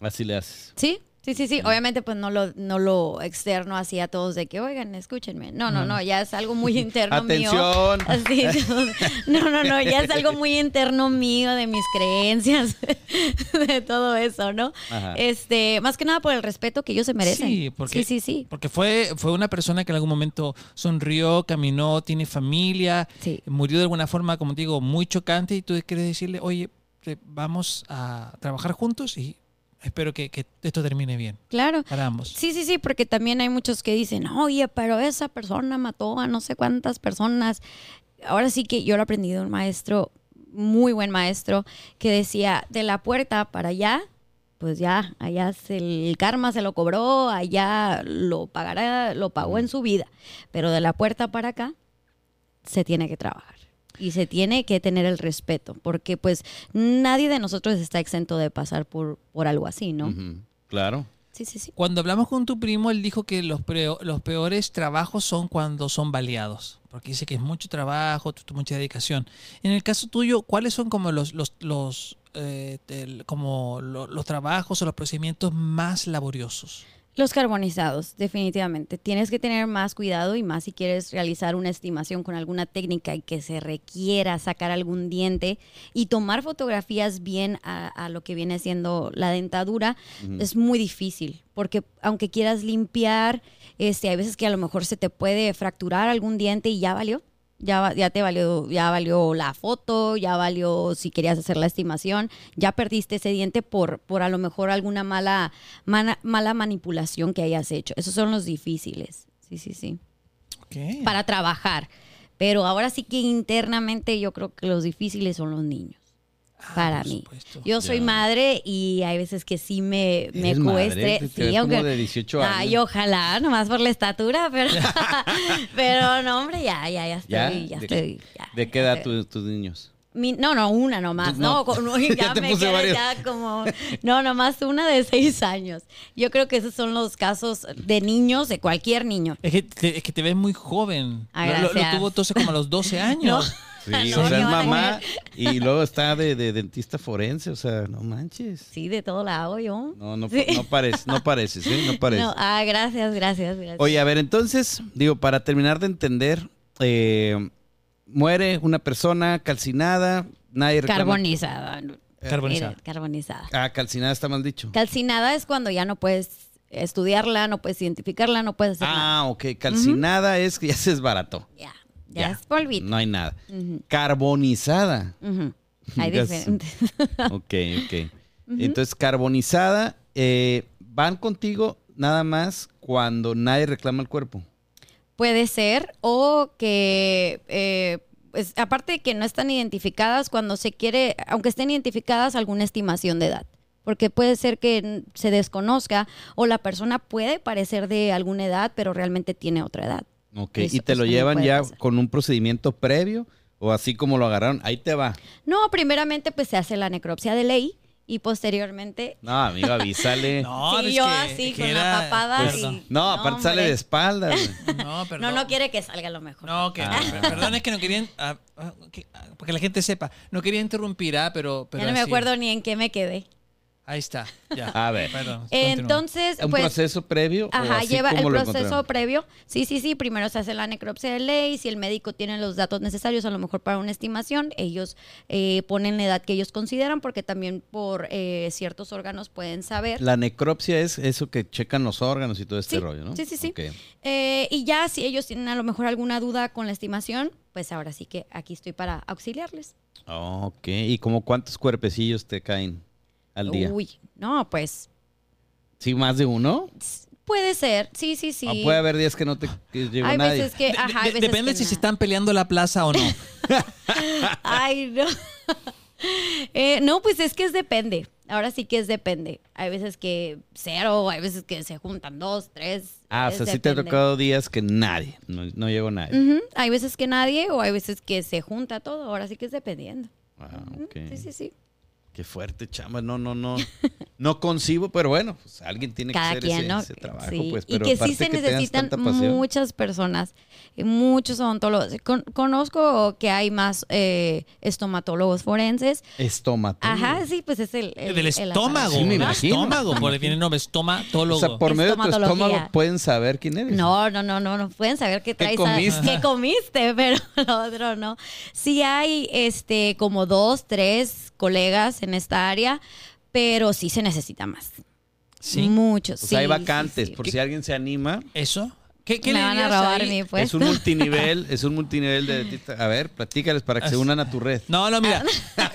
Así le haces. Sí, sí, sí, sí. Obviamente, pues no lo, no lo externo así a todos de que, oigan, escúchenme. No, no, no, ya es algo muy interno mío. Atención. Así, no, no, no, ya es algo muy interno mío de mis creencias, de todo eso, ¿no? Ajá. Este, más que nada por el respeto que ellos se merecen. Sí, porque, sí, sí, sí. porque fue, fue una persona que en algún momento sonrió, caminó, tiene familia, Sí. murió de alguna forma, como te digo, muy chocante y tú quieres decirle, oye, vamos a trabajar juntos y espero que, que esto termine bien Claro. para ambos. Sí, sí, sí, porque también hay muchos que dicen, oye, pero esa persona mató a no sé cuántas personas. Ahora sí que yo lo aprendí de un maestro, muy buen maestro, que decía, de la puerta para allá, pues ya, allá se- el karma se lo cobró, allá lo pagará, lo pagó en su vida. Pero de la puerta para acá, se tiene que trabajar. Y se tiene que tener el respeto, porque pues nadie de nosotros está exento de pasar por, por algo así, ¿no? Claro. Sí, sí, sí. Cuando hablamos con tu primo, él dijo que los, preo- los peores trabajos son cuando son baleados, porque dice que es mucho trabajo, mucha dedicación. En el caso tuyo, ¿cuáles son como los, los, los, eh, el- como lo- los trabajos o los procedimientos más laboriosos? Los carbonizados, definitivamente. Tienes que tener más cuidado y más si quieres realizar una estimación con alguna técnica y que se requiera sacar algún diente y tomar fotografías bien a, a lo que viene siendo la dentadura, es muy difícil porque aunque quieras limpiar, este, hay veces que a lo mejor se te puede fracturar algún diente y ya valió. Ya, ya te valió, ya valió la foto, ya valió si querías hacer la estimación, ya perdiste ese diente por, por a lo mejor alguna mala, mana- mala manipulación que hayas hecho. Esos son los difíciles. Sí, sí, sí. Para trabajar. Pero ahora sí que internamente yo creo que los difíciles son los niños. Ah, para por mí. supuesto. Yo soy Ya. madre y hay veces que sí me, me madre, cueste. te sí, como aunque, de 18 años. Ay, ojalá, nomás por la estatura, pero, pero no, hombre, ya, ya, ya estoy, ¿Ya? ya, ¿De- estoy. ya, ¿De qué edad tu- tus niños? Mi- no, no, una nomás. No. No, con- Ya ya te me puse quedé ya como. No, nomás una de seis años. Yo creo que esos son los casos de niños, de cualquier niño. Es que, te, es que te ves muy joven. Ah, Lo- lo, tuvo entonces como a los 12 años. Sí, No, o sea, es mamá y luego está de, de dentista forense, o sea, no manches. Sí, de todo la hago yo. No, no, Sí. no pareces, no pareces, ¿eh? No pareces. No, ah, gracias, gracias, gracias. Oye, a ver, entonces, digo, para terminar de entender, eh, muere una persona calcinada, nadie reclama- Carbonizada. Carbonizada. Mire, Carbonizada. Ah, calcinada está mal dicho. Calcinada es cuando ya no puedes estudiarla, no puedes identificarla, no puedes hacer nada. Ah, ok, calcinada es que ya se desbarató. Ya, ya, es polvito. No hay nada. Carbonizada. Hay Ya diferentes. Ok, ok. Entonces, carbonizada, eh, van contigo nada más cuando nadie reclama el cuerpo. Puede ser, o que, eh, pues, aparte de que no están identificadas, cuando se quiere, aunque estén identificadas, alguna estimación de edad. Porque puede ser que se desconozca o la persona puede parecer de alguna edad, pero realmente tiene otra edad. Ok, Eso- y te lo llevan ya pasar. con un procedimiento previo o así como lo agarraron. Ahí te va. No, primeramente pues se hace la necropsia de ley y posteriormente... No, amigo, avísale. no, No, sí, es yo que- así, que con era- la papada Perdón. y... aparte sale de espaldas. No, perdón. No, no quiere que salga lo mejor. No, que, Ah. per- perdón, es que no querían. ah, ah, que- ah, para que la gente sepa. No quería interrumpir, ah, pero. pero ya no me acuerdo ni en qué me quedé. Ahí está. Ya. A ver. Perdón. Entonces, ¿Un pues... proceso previo? Ajá, así lleva el proceso previo. Sí, sí, sí. Primero se hace la necropsia de ley. Si el médico tiene los datos necesarios, a lo mejor para una estimación, ellos eh, ponen la edad que ellos consideran, porque también por eh, ciertos órganos pueden saber. La necropsia es eso que checan los órganos y todo este Sí, rollo, ¿no? sí, sí, sí. Eh, y ya si ellos tienen a lo mejor alguna duda con la estimación, pues ahora sí que aquí estoy para auxiliarles. Ok, ¿y como cuántos cuerpecillos te caen al día? Uy, no, pues ¿Sí, más de uno? puede ser. Sí, sí, sí. ¿O Ah, puede haber días que no te que llegó hay nadie? veces que, De- ajá, hay veces depende que si no. se están peleando la plaza o no. Ay, no. Eh, no, pues es que es depende. Ahora sí que es depende. Hay veces que cero, hay veces que se juntan dos, tres. Ah, o sea, sí te ha tocado días que nadie, no, no llegó nadie. Hay veces que nadie o hay veces que se junta todo. Ahora sí que es dependiendo. Ah. Sí, sí, sí. Qué fuerte, chamba. No, no, no. No concibo, pero bueno, pues alguien tiene Cada que hacer quien, ese, ¿no? ese trabajo, Sí. pues. y que sí se que necesitan muchas personas, eh, muchos odontólogos. Con- conozco que hay más eh, estomatólogos forenses. Estómago. Ajá, sí, pues es el... el- Del el estómago. aparato. Sí, me del imagino. estómago. Porque viene el nombre estomatólogo. O sea, por medio de tu estómago pueden saber quién eres. No, no, no, no, no pueden saber qué traes. a- comiste? qué comiste, pero lo otro no. Sí hay este como dos, tres colegas en esta área, pero sí se necesita más. Sí. Muchos. O sea, hay sí, vacantes, sí, sí. por si alguien se anima. ¿Eso? ¿Qué, qué Me le van a dirías robar ahí? mi Es un multinivel, es un multinivel de dentista. A ver, platícales para que se unan a tu red. No, no, mira.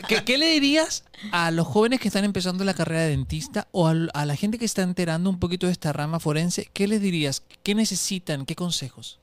¿Qué, qué le dirías a los jóvenes que están empezando la carrera de dentista o a, la gente que está enterando un poquito de esta rama forense? ¿Qué les dirías? ¿Qué necesitan? ¿Qué consejos?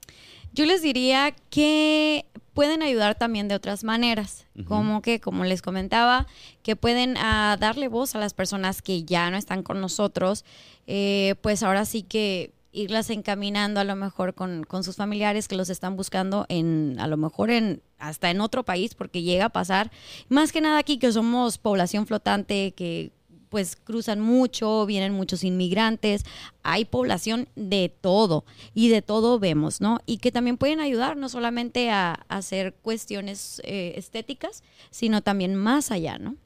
Yo les diría que pueden ayudar también de otras maneras, como que, como les comentaba, que pueden ah, darle voz a las personas que ya no están con nosotros, eh, pues ahora sí que irlas encaminando a lo mejor con, con sus familiares que los están buscando en, a lo mejor en, hasta en otro país, porque llega a pasar, más que nada aquí que somos población flotante, que pues cruzan mucho, vienen muchos inmigrantes, hay población de todo y de todo vemos, ¿no? Y que también pueden ayudar no solamente a, a hacer cuestiones eh, estéticas, sino también más allá, ¿no?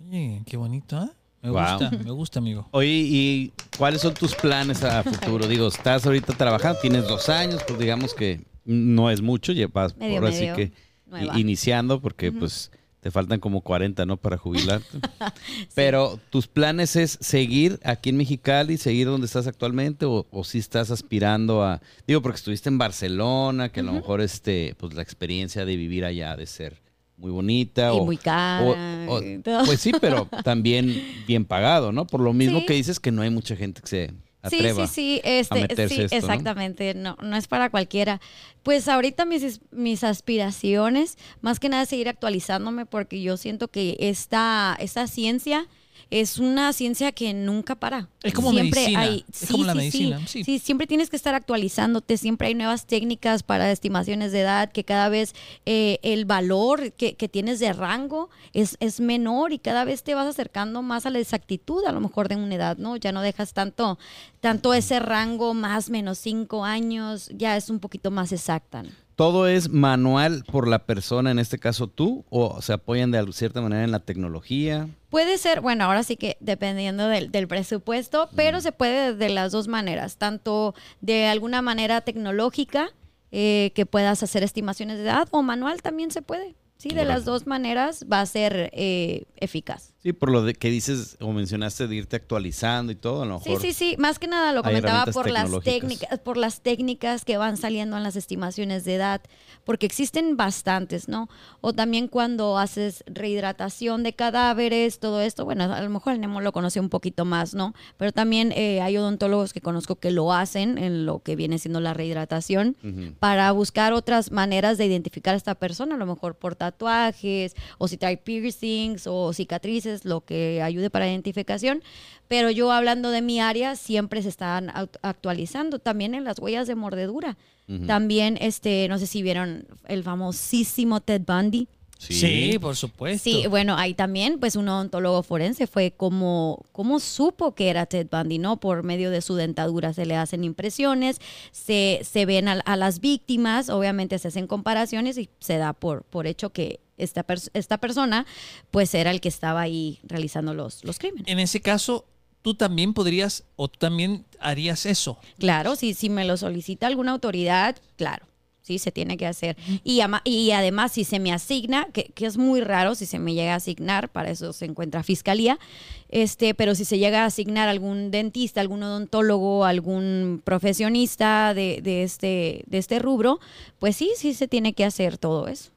Oye, qué bonito, ¿eh? Me Wow. gusta, me gusta, amigo. Oye, ¿y cuáles son tus planes a futuro? Digo, estás ahorita trabajando, tienes dos años, pues digamos que no es mucho, llevas Medio, sí medio que nueva. i- iniciando, porque pues te faltan como 40, ¿no? Para jubilarte. Pero tus planes es seguir aquí en Mexicali, seguir donde estás actualmente, o, o si estás aspirando a, digo, porque estuviste en Barcelona, que a lo mejor este, pues la experiencia de vivir allá ha de ser muy bonita. Y o, muy cara o- o- pues sí, pero también bien pagado, ¿no? Por lo mismo Sí. que dices que no hay mucha gente que se atreva. sí, sí, este, sí, esto, ¿no? exactamente, ¿no? no, es para cualquiera. Pues ahorita mis, mis aspiraciones, más que nada seguir actualizándome porque yo siento que esta, esta ciencia es una ciencia que nunca para. Es como medicina, es como la medicina, sí. sí, siempre tienes que estar actualizándote, siempre hay nuevas técnicas para estimaciones de edad, que cada vez eh, el valor que, que tienes de rango es, es menor y cada vez te vas acercando más a la exactitud, a lo mejor de una edad, ¿no? Ya no dejas tanto, tanto ese rango más menos cinco años, ya es un poquito más exacta. ¿no? ¿Todo es manual por la persona, en este caso tú, o se apoyan de cierta manera en la tecnología? Puede ser, bueno, ahora sí que dependiendo del, del presupuesto, pero se puede de las dos maneras, tanto de alguna manera tecnológica, eh, que puedas hacer estimaciones de edad, o manual también se puede. Sí, de las dos maneras va a ser eh, eficaz. Sí, por lo de que dices o mencionaste de irte actualizando y todo, a lo Sí, mejor. sí, sí. Más que nada lo comentaba por las técnicas, por las técnicas que van saliendo en las estimaciones de edad, porque existen bastantes, ¿no? O también cuando haces rehidratación de cadáveres, todo esto, bueno, a lo mejor el Nemo lo conoce un poquito más, ¿no? Pero también eh, hay odontólogos que conozco que lo hacen en lo que viene siendo la rehidratación para buscar otras maneras de identificar a esta persona, a lo mejor por tatuajes o si trae piercings o cicatrices, lo que ayude para identificación. Pero yo hablando de mi área, siempre se están actualizando, también en las huellas de mordedura. También, este, no sé si vieron el famosísimo Ted Bundy. Sí, por supuesto. Sí, bueno, ahí también, pues un odontólogo forense fue como, como supo que era Ted Bundy, ¿no? Por medio de su dentadura se le hacen impresiones, se, se ven a, a las víctimas, obviamente se hacen comparaciones y se da por, por hecho que esta, pers- esta persona, pues era el que estaba ahí realizando los, los crímenes. En ese caso, tú también podrías o tú también harías eso. Claro, si, si me lo solicita alguna autoridad, claro. Sí, se tiene que hacer. Y, ama- y además, si se me asigna, que, que es muy raro si se me llega a asignar, para eso se encuentra fiscalía, este, pero si se llega a asignar algún dentista, algún odontólogo, algún profesionista de, de este, de este rubro, pues sí, sí se tiene que hacer todo eso.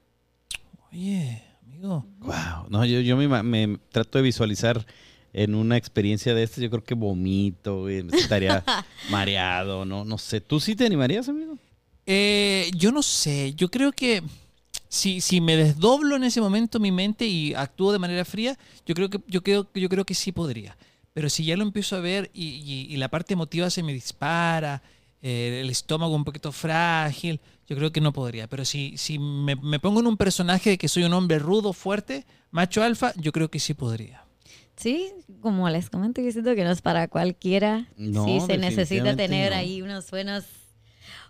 Oye, amigo. Wow. No, yo, yo me, me trato de visualizar en una experiencia de estas, yo creo que vomito, estaría mareado, no, no sé. ¿Tú sí te animarías, amigo? Eh, yo no sé, yo creo que si, si me desdoblo en ese momento mi mente y actúo de manera fría, yo creo que, yo creo, yo creo que sí podría. Pero si ya lo empiezo a ver y, y- y la parte emotiva se me dispara, eh, el estómago un poquito frágil, yo creo que no podría. Pero si, si me, me pongo en un personaje de que soy un hombre rudo, fuerte, macho alfa, yo creo que sí podría. Sí, como les comento, yo siento que no es para cualquiera. No, sí, se necesita tener no. ahí unos buenos,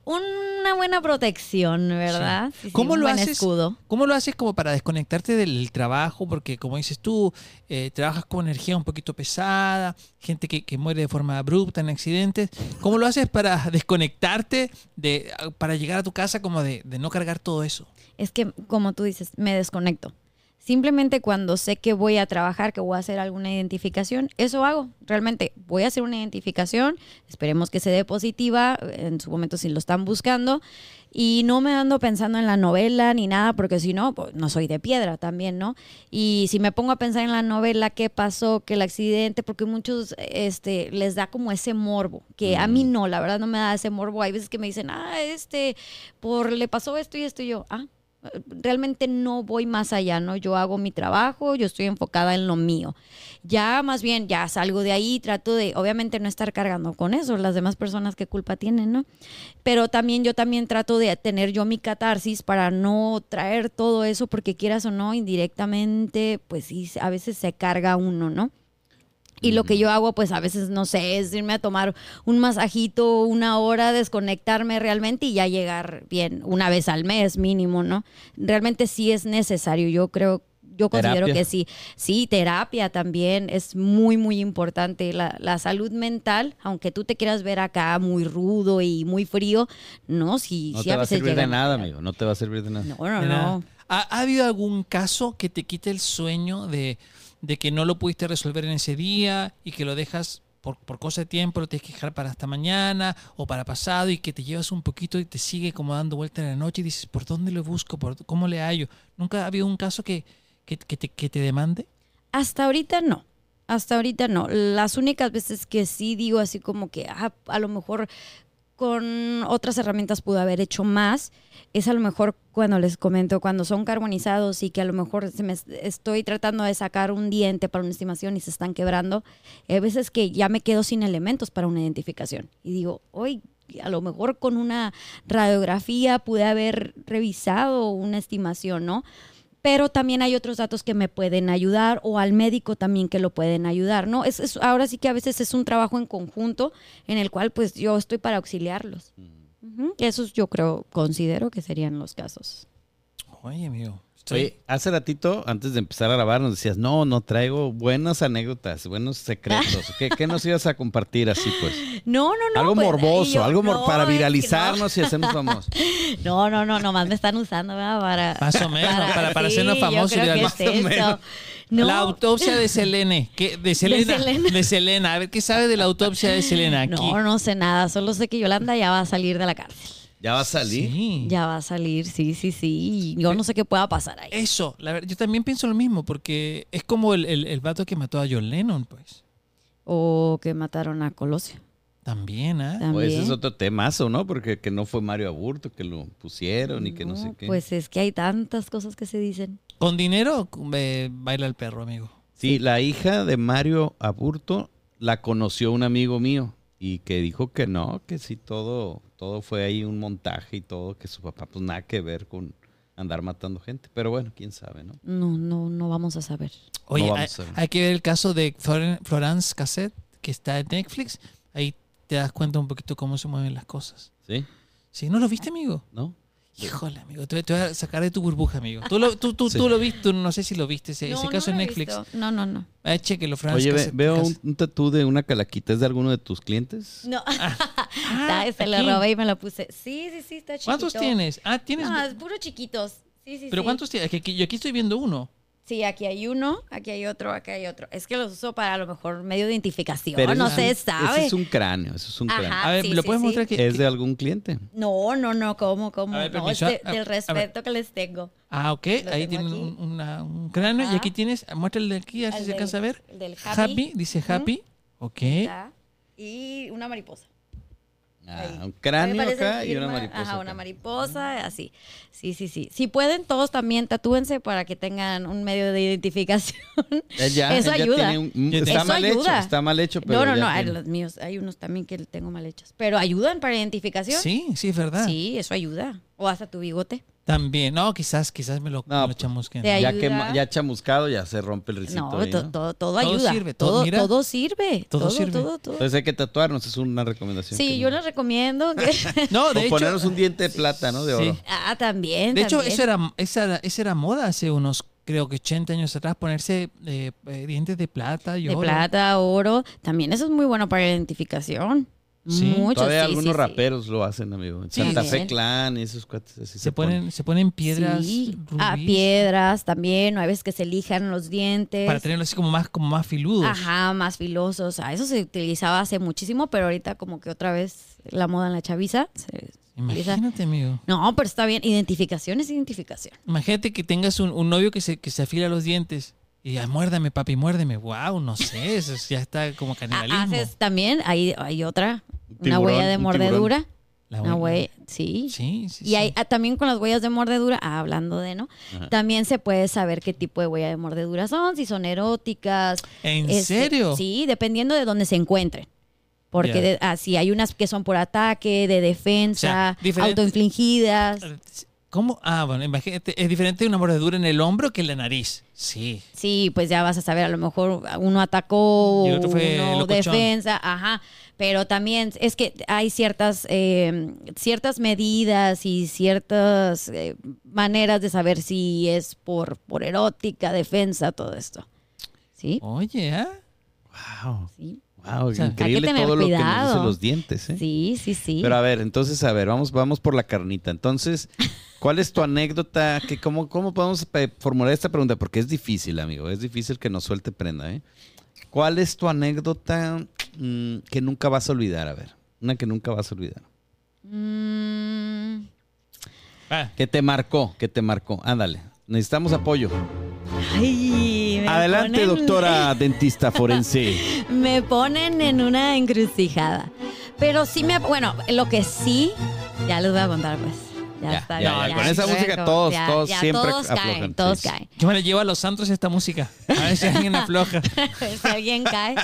una buena protección, ¿verdad? Sí, sí, ¿Cómo un lo buen haces? escudo. ¿Cómo lo haces como para desconectarte del trabajo? Porque como dices tú, eh, trabajas con energía un poquito pesada, gente que, que muere de forma abrupta en accidentes. ¿Cómo lo haces para desconectarte, de, para llegar a tu casa como de, de no cargar todo eso? Es que, como tú dices, me desconecto. Simplemente cuando sé que voy a trabajar, que voy a hacer alguna identificación, eso hago. Realmente voy a hacer una identificación, esperemos que se dé positiva, en su momento si lo están buscando, y no me ando pensando en la novela ni nada, porque si no, pues, no soy de piedra también, ¿no? Y si me pongo a pensar en la novela, qué pasó, que el accidente, porque muchos este, les da como ese morbo, que a mí no, la verdad no me da ese morbo. Hay veces que me dicen, ah, este, por le pasó esto y esto y yo, ah, realmente no voy más allá, ¿no? Yo hago mi trabajo, yo estoy enfocada en lo mío. Ya más bien, ya salgo de ahí, trato de, obviamente, no estar cargando con eso, las demás personas qué culpa tienen, ¿no? Pero también yo también trato de tener yo mi catarsis para no traer todo eso, porque quieras o no, indirectamente, pues sí, a veces se carga uno, ¿no? Y lo que yo hago, pues a veces, no sé, es irme a tomar un masajito, una hora, desconectarme realmente y ya llegar bien una vez al mes mínimo, ¿no? Realmente sí es necesario. Yo creo, yo considero Terapia. que sí. Sí, terapia también es muy, muy importante. La, la salud mental, aunque tú te quieras ver acá muy rudo y muy frío, no, sí, No sí te a va a veces servir de nada, amigo. No te va a servir de nada. No, no, no. ¿Ha, ha habido algún caso que te quite el sueño de, de que no lo pudiste resolver en ese día y que lo dejas por, por cosa de tiempo, lo tienes que dejar para hasta mañana o para pasado y que te llevas un poquito y te sigue como dando vuelta en la noche y dices, ¿por dónde lo busco? ¿Por, ¿Cómo le hallo? ¿Nunca ha habido un caso que, que, que te, que te demande? Hasta ahorita no. Hasta ahorita no. Las únicas veces que sí digo así como que ah, a lo mejor con otras herramientas pude haber hecho más, es a lo mejor cuando les comento, cuando son carbonizados y que a lo mejor se me estoy tratando de sacar un diente para una estimación y se están quebrando, hay veces que ya me quedo sin elementos para una identificación. Y digo, hoy a lo mejor con una radiografía pude haber revisado una estimación, ¿no? Pero también hay otros datos que me pueden ayudar o al médico también que lo pueden ayudar, ¿no? Es, es- ahora sí que a veces es un trabajo en conjunto en el cual pues yo estoy para auxiliarlos. Ujú. Esos yo creo, considero que serían los casos. Oye, amigo. Oye, hace ratito, antes de empezar a grabar, nos decías, no, no traigo buenas anécdotas, buenos secretos. ¿Qué, qué nos ibas a compartir así, pues? No, no, no. algo pues, morboso, yo- algo mor- no, para no. viralizarnos y hacernos famosos. No, no, no, nomás me están usando ¿verdad? para... Más o menos, para- para hacernos yo famosos, creo que viral. es Más o menos. No, La autopsia de Selene. ¿Qué? De Selena. Selena. De Selena. A ver, ¿qué sabe de la autopsia de Selena aquí? no, no sé nada, solo sé que Yolanda ya va a salir de la cárcel. ¿Ya va a salir? Sí. Ya va a salir, sí, sí, sí. Yo no sé qué pueda pasar ahí. Eso, la ver- yo también pienso lo mismo, porque es como el, el, el vato que mató a John Lennon, pues. O que mataron a Colosio. También, ¿ah? O También. ese es otro temazo, ¿no? Porque que no fue Mario Aburto que lo pusieron y que no, sé qué. Pues es que hay tantas cosas que se dicen. Con dinero eh, baila el perro, amigo. sí, la hija de Mario Aburto la conoció un amigo mío y que dijo que no, que sí todo, todo fue ahí un montaje y todo, que su papá pues nada que ver con andar matando gente. Pero bueno, quién sabe, ¿no? No, no, no vamos a saber. Oye, vamos hay, a ver. hay que ver el caso de Floren- Florence Cassette, que está en Netflix. Ahí te das cuenta un poquito cómo se mueven las cosas. ¿Sí? ¿Sí? ¿No lo viste, amigo? ¿No? Híjole, amigo, te, te voy a sacar de tu burbuja, amigo. Tú lo, tú, tú, Sí. tú lo viste, no sé si lo viste, ese, ese caso no en Netflix. visto. No, no, no. Ah, chequelo, Florence Oye, ve- veo un, un tatú de una calaquita. ¿Es de alguno de tus clientes? No, Ah, se lo robé y me lo puse. Sí, sí, sí, está chiquito. ¿Cuántos tienes? Ah, tienes. No, es puro chiquitos. Sí, sí, ¿Pero sí. cuántos tienes? Yo aquí estoy viendo uno. Sí, aquí hay uno, aquí hay otro, aquí hay otro. Es que los uso para a lo mejor medio de identificación. Pero no ese se sabe. Ese es un cráneo, eso es un Ajá. cráneo. A ver, sí, ¿me lo sí, puedes sí. mostrar? Que, ¿Es de algún cliente? No, no, no, ¿cómo, cómo? A ver, no, es de- a- a del respeto que les tengo. Ah, ok. Lo Ahí tiene un, una- un cráneo. Y Ajá. aquí tienes, muéstrale de aquí, a ver si se alcanza a ver. el del happy. dice Ujú. happy. Ok. Está. Y una mariposa. Ah, un cráneo acá y una mariposa. Ajá, acá. una mariposa, así. Sí, sí, sí. Si pueden, todos también tatúense para que tengan un medio de identificación. Ya, Eso ayuda. tiene un- un- Eso está mal hecho, ayuda. está mal hecho, pero no, no, no, hay tiene. los míos, hay unos también que tengo mal hechos. Pero ayudan para identificación. Sí, sí, es verdad. Sí, eso ayuda. O hasta tu bigote. También. No, quizás, quizás me lo, No, me lo pues, chamusquen. te ya, ayuda. quema- ya chamuscado, ya se rompe el risito. No, ahí, to- ¿no? todo, todo Todo ayuda. sirve, todo- todo, mira. todo sirve. Todo Todo, sirve. todo, todo. Entonces hay que tatuarnos, es una recomendación. Sí, que yo no- les recomiendo que... No, de o hecho. ponernos un diente de plata, ¿no? De Sí. oro. ah, también, De hecho, también. eso era, esa, era, esa era moda hace unos, creo que 80 años atrás, ponerse eh, eh, dientes de plata y De oro. plata, oro. También eso es muy bueno para la identificación. Sí. Muchos, Todavía sí, algunos sí, sí. raperos lo hacen, amigo. Santa Fe. Clan y esos cuates así Se ponen, se ponen piedras Sí. Rubíes, piedras también. Hay veces que se lijan los dientes. para tenerlos así como más, como más filudos. Ajá, más filosos. Ah, eso se utilizaba hace muchísimo, pero ahorita como que otra vez la moda en la chaviza. se utiliza. Imagínate, amigo. No, pero está bien. Identificación es identificación. Imagínate que tengas un, un novio que se, que se afila los dientes. Y ya, muérdame, papi, muérdeme. Wow, no sé, eso ya está como Ah, canibalismo. Haces también, hay, hay otra, una huella de mordedura. La Una huella. sí. Sí, sí, Y hay, ah, también con las huellas de mordedura, ah, hablando de, ¿no? Ajá. También se puede saber qué tipo de huella de mordedura son, si son eróticas. ¿En este, serio? Sí, dependiendo de dónde se encuentren. Porque de- ah, hay unas que son por ataque, de defensa, O sea, diferentes- autoinfligidas. ¿Cómo? Ah, bueno, imagínate, es diferente una mordedura en el hombro que en la nariz. Sí. Sí, pues ya vas a saber, a lo mejor uno atacó, Y el otro fue uno defensa, ajá. Pero también es que hay ciertas, eh, ciertas medidas y ciertas eh, maneras de saber si es por, por erótica, defensa, todo esto. ¿Sí? Oye, ¿ah? Wow. Sí, Wow, sea, increíble todo lo que nos dicen los dientes, ¿eh? sí, sí. sí. Pero a ver, entonces, a ver, vamos, vamos por la carnita. Entonces, ¿cuál es tu anécdota? Que cómo, ¿Cómo podemos eh, formular esta pregunta? Porque es difícil, amigo. Es difícil que nos suelte prenda, ¿eh? ¿Cuál es tu anécdota mm, que nunca vas a olvidar? A ver, una que nunca vas a olvidar. Mm, Ah, Que te marcó, que te marcó. Ándale, necesitamos apoyo. Ay, me Adelante, ponen- doctora dentista forense. Me ponen en una encrucijada. Pero sí me... Bueno, lo que sí... Ya les voy a contar, pues. Ya, Ya, está. ya, con esa música todos, todos siempre todos aflojan, caen, todos sí. caen. yo me la llevo a los santos esta música. A ver si alguien afloja. si alguien cae.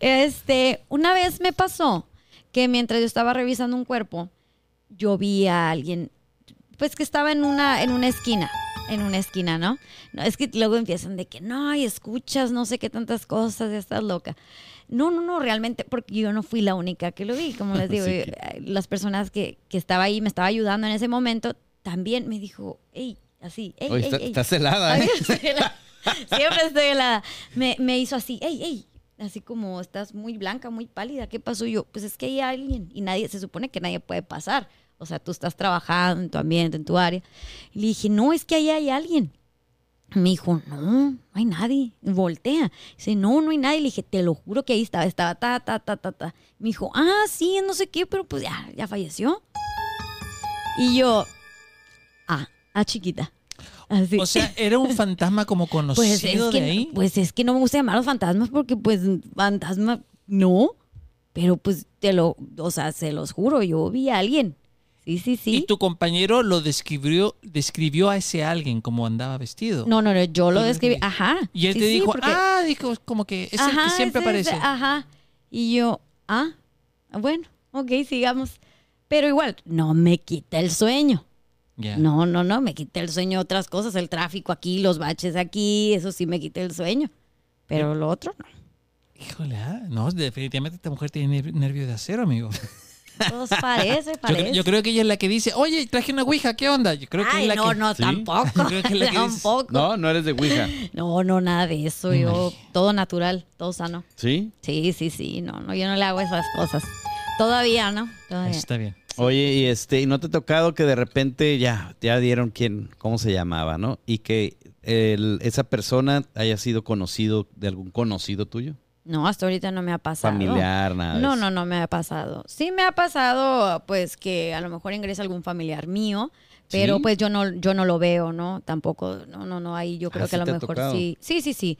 Este, una vez me pasó que mientras yo estaba revisando un cuerpo, yo vi a alguien, pues que estaba en una, en una esquina, en una esquina, ¿no? No, es que luego empiezan de que no, y escuchas no sé qué tantas cosas, ya estás loca. No, no, no, realmente, porque yo no fui la única que lo vi, como les digo, eh, las personas que, que estaba ahí, me estaba ayudando en ese momento, también me dijo, hey, así, hey, Oye, hey, está- hey". estás helada, ¿eh? Siempre estoy helada. Me, me hizo así, ey, ey. Así como estás muy blanca, muy pálida. ¿Qué pasó? Y yo, pues es que hay alguien y nadie, se supone que nadie puede pasar. O sea, tú estás trabajando en tu ambiente, en tu área. Y le dije, no, es que ahí hay alguien. Me dijo, no, no hay nadie. Voltea. Dice, no, no hay nadie. Le dije, te lo juro que ahí estaba. Estaba ta, ta, ta, ta, ta. Me dijo, ah, sí, no sé qué, pero pues ya, ya falleció. Y yo, ah, ah, chiquita. Así. O sea, era un fantasma como conocido Pues es, que, de ahí. pues es que no me gusta llamar a los fantasmas porque pues fantasma no, pero pues te lo, o sea, se los juro, yo vi a alguien. Sí, sí, sí. Y tu compañero lo describió, describió a ese alguien como andaba vestido. No, no, no, yo lo describí, ajá. Y él Sí, te sí, dijo, porque- ah, dijo como que es el que siempre ese, aparece. ese, ajá. Y yo, ah, bueno, ok, sigamos. Pero igual, no me quita el sueño. Ya. No, no, no, me quita el sueño otras cosas, el tráfico aquí, los baches aquí, eso sí me quita el sueño. Pero lo otro no. Híjole, ah, no, definitivamente esta mujer tiene ner- nervio de acero, amigo. Pues parece, Yo, parece. creo- yo creo que ella es la que dice, oye, traje una ouija, ¿qué onda? Yo creo que Ay, es la no, que... no, ¿Sí? tampoco. Yo creo que es la que dices. tampoco. No, no eres de Ouija. No, no, nada de eso. Yo, todo natural, todo sano. ¿Sí? Sí, sí, sí. No, no, yo no le hago esas cosas. Todavía, ¿no? Todavía. Está bien. Oye, y este, ¿y no te ha tocado que de repente ya, ya dieron quién, cómo se llamaba, ¿no? Y que el- esa persona haya sido conocido de algún conocido tuyo, No, hasta ahorita no me ha pasado. familiar, nada. No, no, no me ha pasado. Sí me ha pasado, pues, que a lo mejor ingresa algún familiar mío, pero ¿Sí? pues yo no, yo no lo veo, ¿no? Tampoco, no, no, no, ahí yo creo Ah, que a ¿sí lo mejor sí. Sí, sí, sí.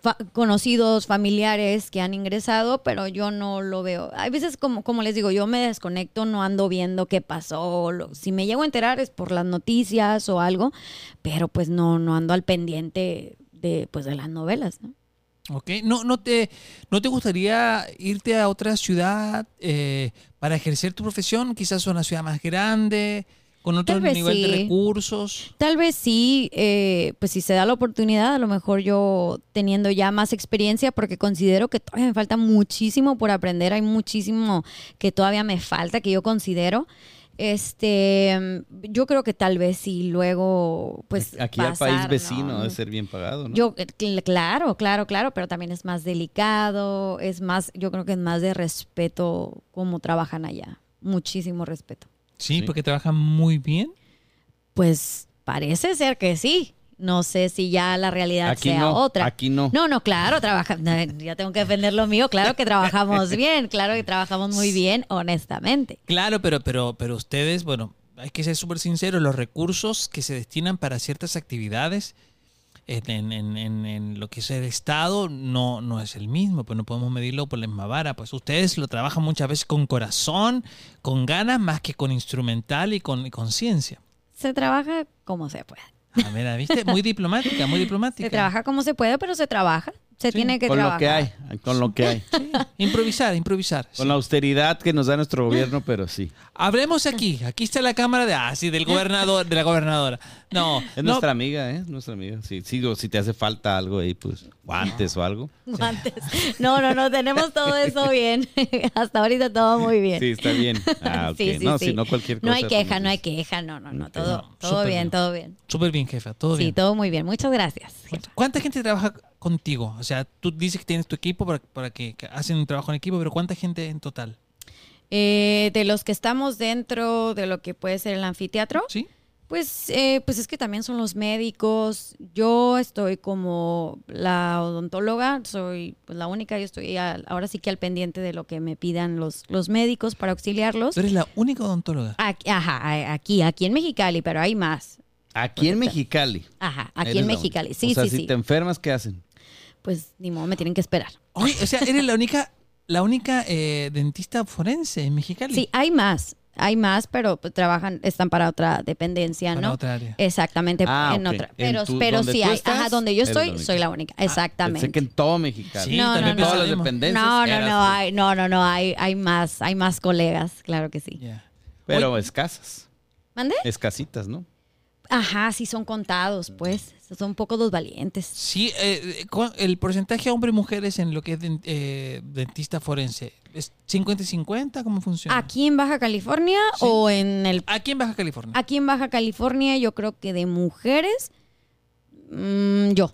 Fa- conocidos, familiares que han ingresado, pero yo no lo veo. Hay veces, como, como les digo, yo me desconecto, no ando viendo qué pasó. lo- si me llego a enterar es por las noticias o algo, pero pues no, no ando al pendiente de, pues, de las novelas, ¿no? Ok, ¿No, no, te, ¿no te gustaría irte a otra ciudad eh, para ejercer tu profesión? Quizás una ciudad más grande, con otro nivel de recursos. Tal vez sí, eh, pues si se da la oportunidad, a lo mejor yo teniendo ya más experiencia, porque considero que todavía me falta muchísimo por aprender, hay muchísimo que todavía me falta, que yo considero. Este, yo creo que tal vez sí, luego, pues. Aquí al pasar, país vecino ¿no? debe ser bien pagado, ¿no? Yo, eh, cl- claro, claro, claro, pero también es más delicado, es más, yo creo que es más de respeto cómo trabajan allá. Muchísimo respeto. Sí, Sí. porque trabajan muy bien. Pues parece ser que sí. No sé si ya la realidad Aquí sea no, otra. aquí no. No, no, claro, trabaja, ya tengo que defender lo mío. Claro que trabajamos bien, claro que trabajamos muy bien, honestamente. Claro, pero, pero, pero ustedes, bueno, hay que ser súper sinceros, los recursos que se destinan para ciertas actividades en, en- en- en- en lo que es el Estado no, no es el mismo, pues no podemos medirlo por la misma vara. Pues ustedes lo trabajan muchas veces con corazón, con ganas, más que con instrumental y con y con ciencia. Se trabaja como se puede. A ver, ¿viste? Muy diplomática, muy diplomática. Se trabaja como se puede, pero se trabaja. Se tiene que Con lo que hay, con lo que hay. Improvisar, improvisar. Con la austeridad que nos da nuestro gobierno, pero sí. Hablemos aquí. Aquí está la cámara de, ah, sí, del gobernador, de la gobernadora. No, Es no, nuestra amiga, ¿eh? Nuestra amiga. Sí, sí, si te hace falta algo ahí, pues guantes o algo. Guantes. No, no, no, tenemos todo eso bien. Hasta ahorita todo muy bien. Sí, está bien. Ah, ok. Sí, sí, no, sí. si no cualquier cosa. No hay queja, pues, no hay queja, no, no, no, todo, No, todo súper bien, bien. todo bien. súper bien, jefa, todo Sí, bien. todo muy bien. Muchas gracias. jefa. ¿Cuánta gente trabaja contigo? O sea, tú dices que tienes tu equipo para, para que, que hacen un trabajo en equipo, pero ¿cuánta gente en total? Eh, de los que estamos dentro de lo que puede ser el anfiteatro, ¿Sí? pues, eh, pues es que también son los médicos. Yo estoy como la odontóloga, soy pues, la única, yo estoy al- ahora sí que al pendiente de lo que me pidan los, los médicos para auxiliarlos. Tú eres la única odontóloga. Aquí, ajá, aquí, aquí en Mexicali, pero hay más. Aquí en Mexicali. Ajá, aquí en Mexicali. Sí, o sea, sí, si sí. te enfermas, ¿qué hacen? Pues ni modo, me tienen que esperar. Oye, o sea, eres la única, la única eh, dentista forense en Mexicali. Sí, hay más, hay más, pero pues, trabajan, están para otra dependencia, Para ¿no? otra área. Exactamente, Ah, en ok. otra. En Pero, tu- pero sí hay. estás, Ajá, donde yo estoy, soy la única. Exactamente. Pensé que en todo Mexicali. Sí, No, no, no. Todas las dependencias. No, no, no, hay, no, no, no, hay, hay más, hay más colegas, claro que sí. Pero escasas. ¿Mande? Escasitas, ¿no? Ajá, sí son contados, pues. Son un poco los valientes. Sí, eh, cu- el porcentaje hombres y mujeres en lo que es eh, dentista forense, ¿es 50 y 50? ¿Cómo funciona? ¿Aquí en Baja California Sí. o en el Aquí en Baja California. Aquí en Baja California yo creo que de mujeres, mm, yo,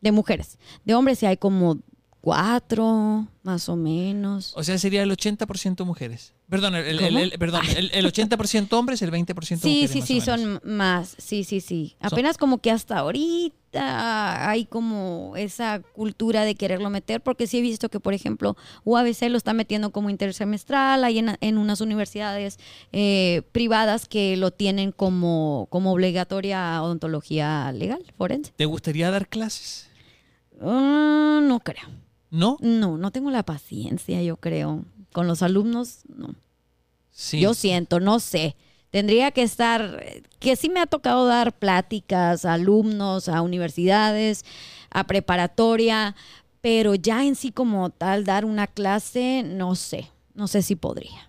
de mujeres. De hombres sí hay como cuatro, más o menos. O sea, sería el 80% mujeres. Perdón, el, el- el- perdón, el, el 80% hombres, el 20% Sí, mujeres. sí, sí, menos. son más. Sí, sí, sí. Son- Apenas como que hasta ahorita hay como esa cultura de quererlo meter, porque sí he visto que, por ejemplo, UABC lo está metiendo como intersemestral, hay en, en unas universidades eh, privadas que lo tienen como, como obligatoria odontología legal, forense. ¿Te gustaría dar clases? Ah, no creo. ¿No? No, no tengo la paciencia, yo creo. Con los alumnos, no. Sí. Yo siento, no sé. Tendría que estar, que sí me ha tocado dar pláticas a alumnos, a universidades, a preparatoria, pero ya en sí como tal dar una clase, no sé, no sé si podría.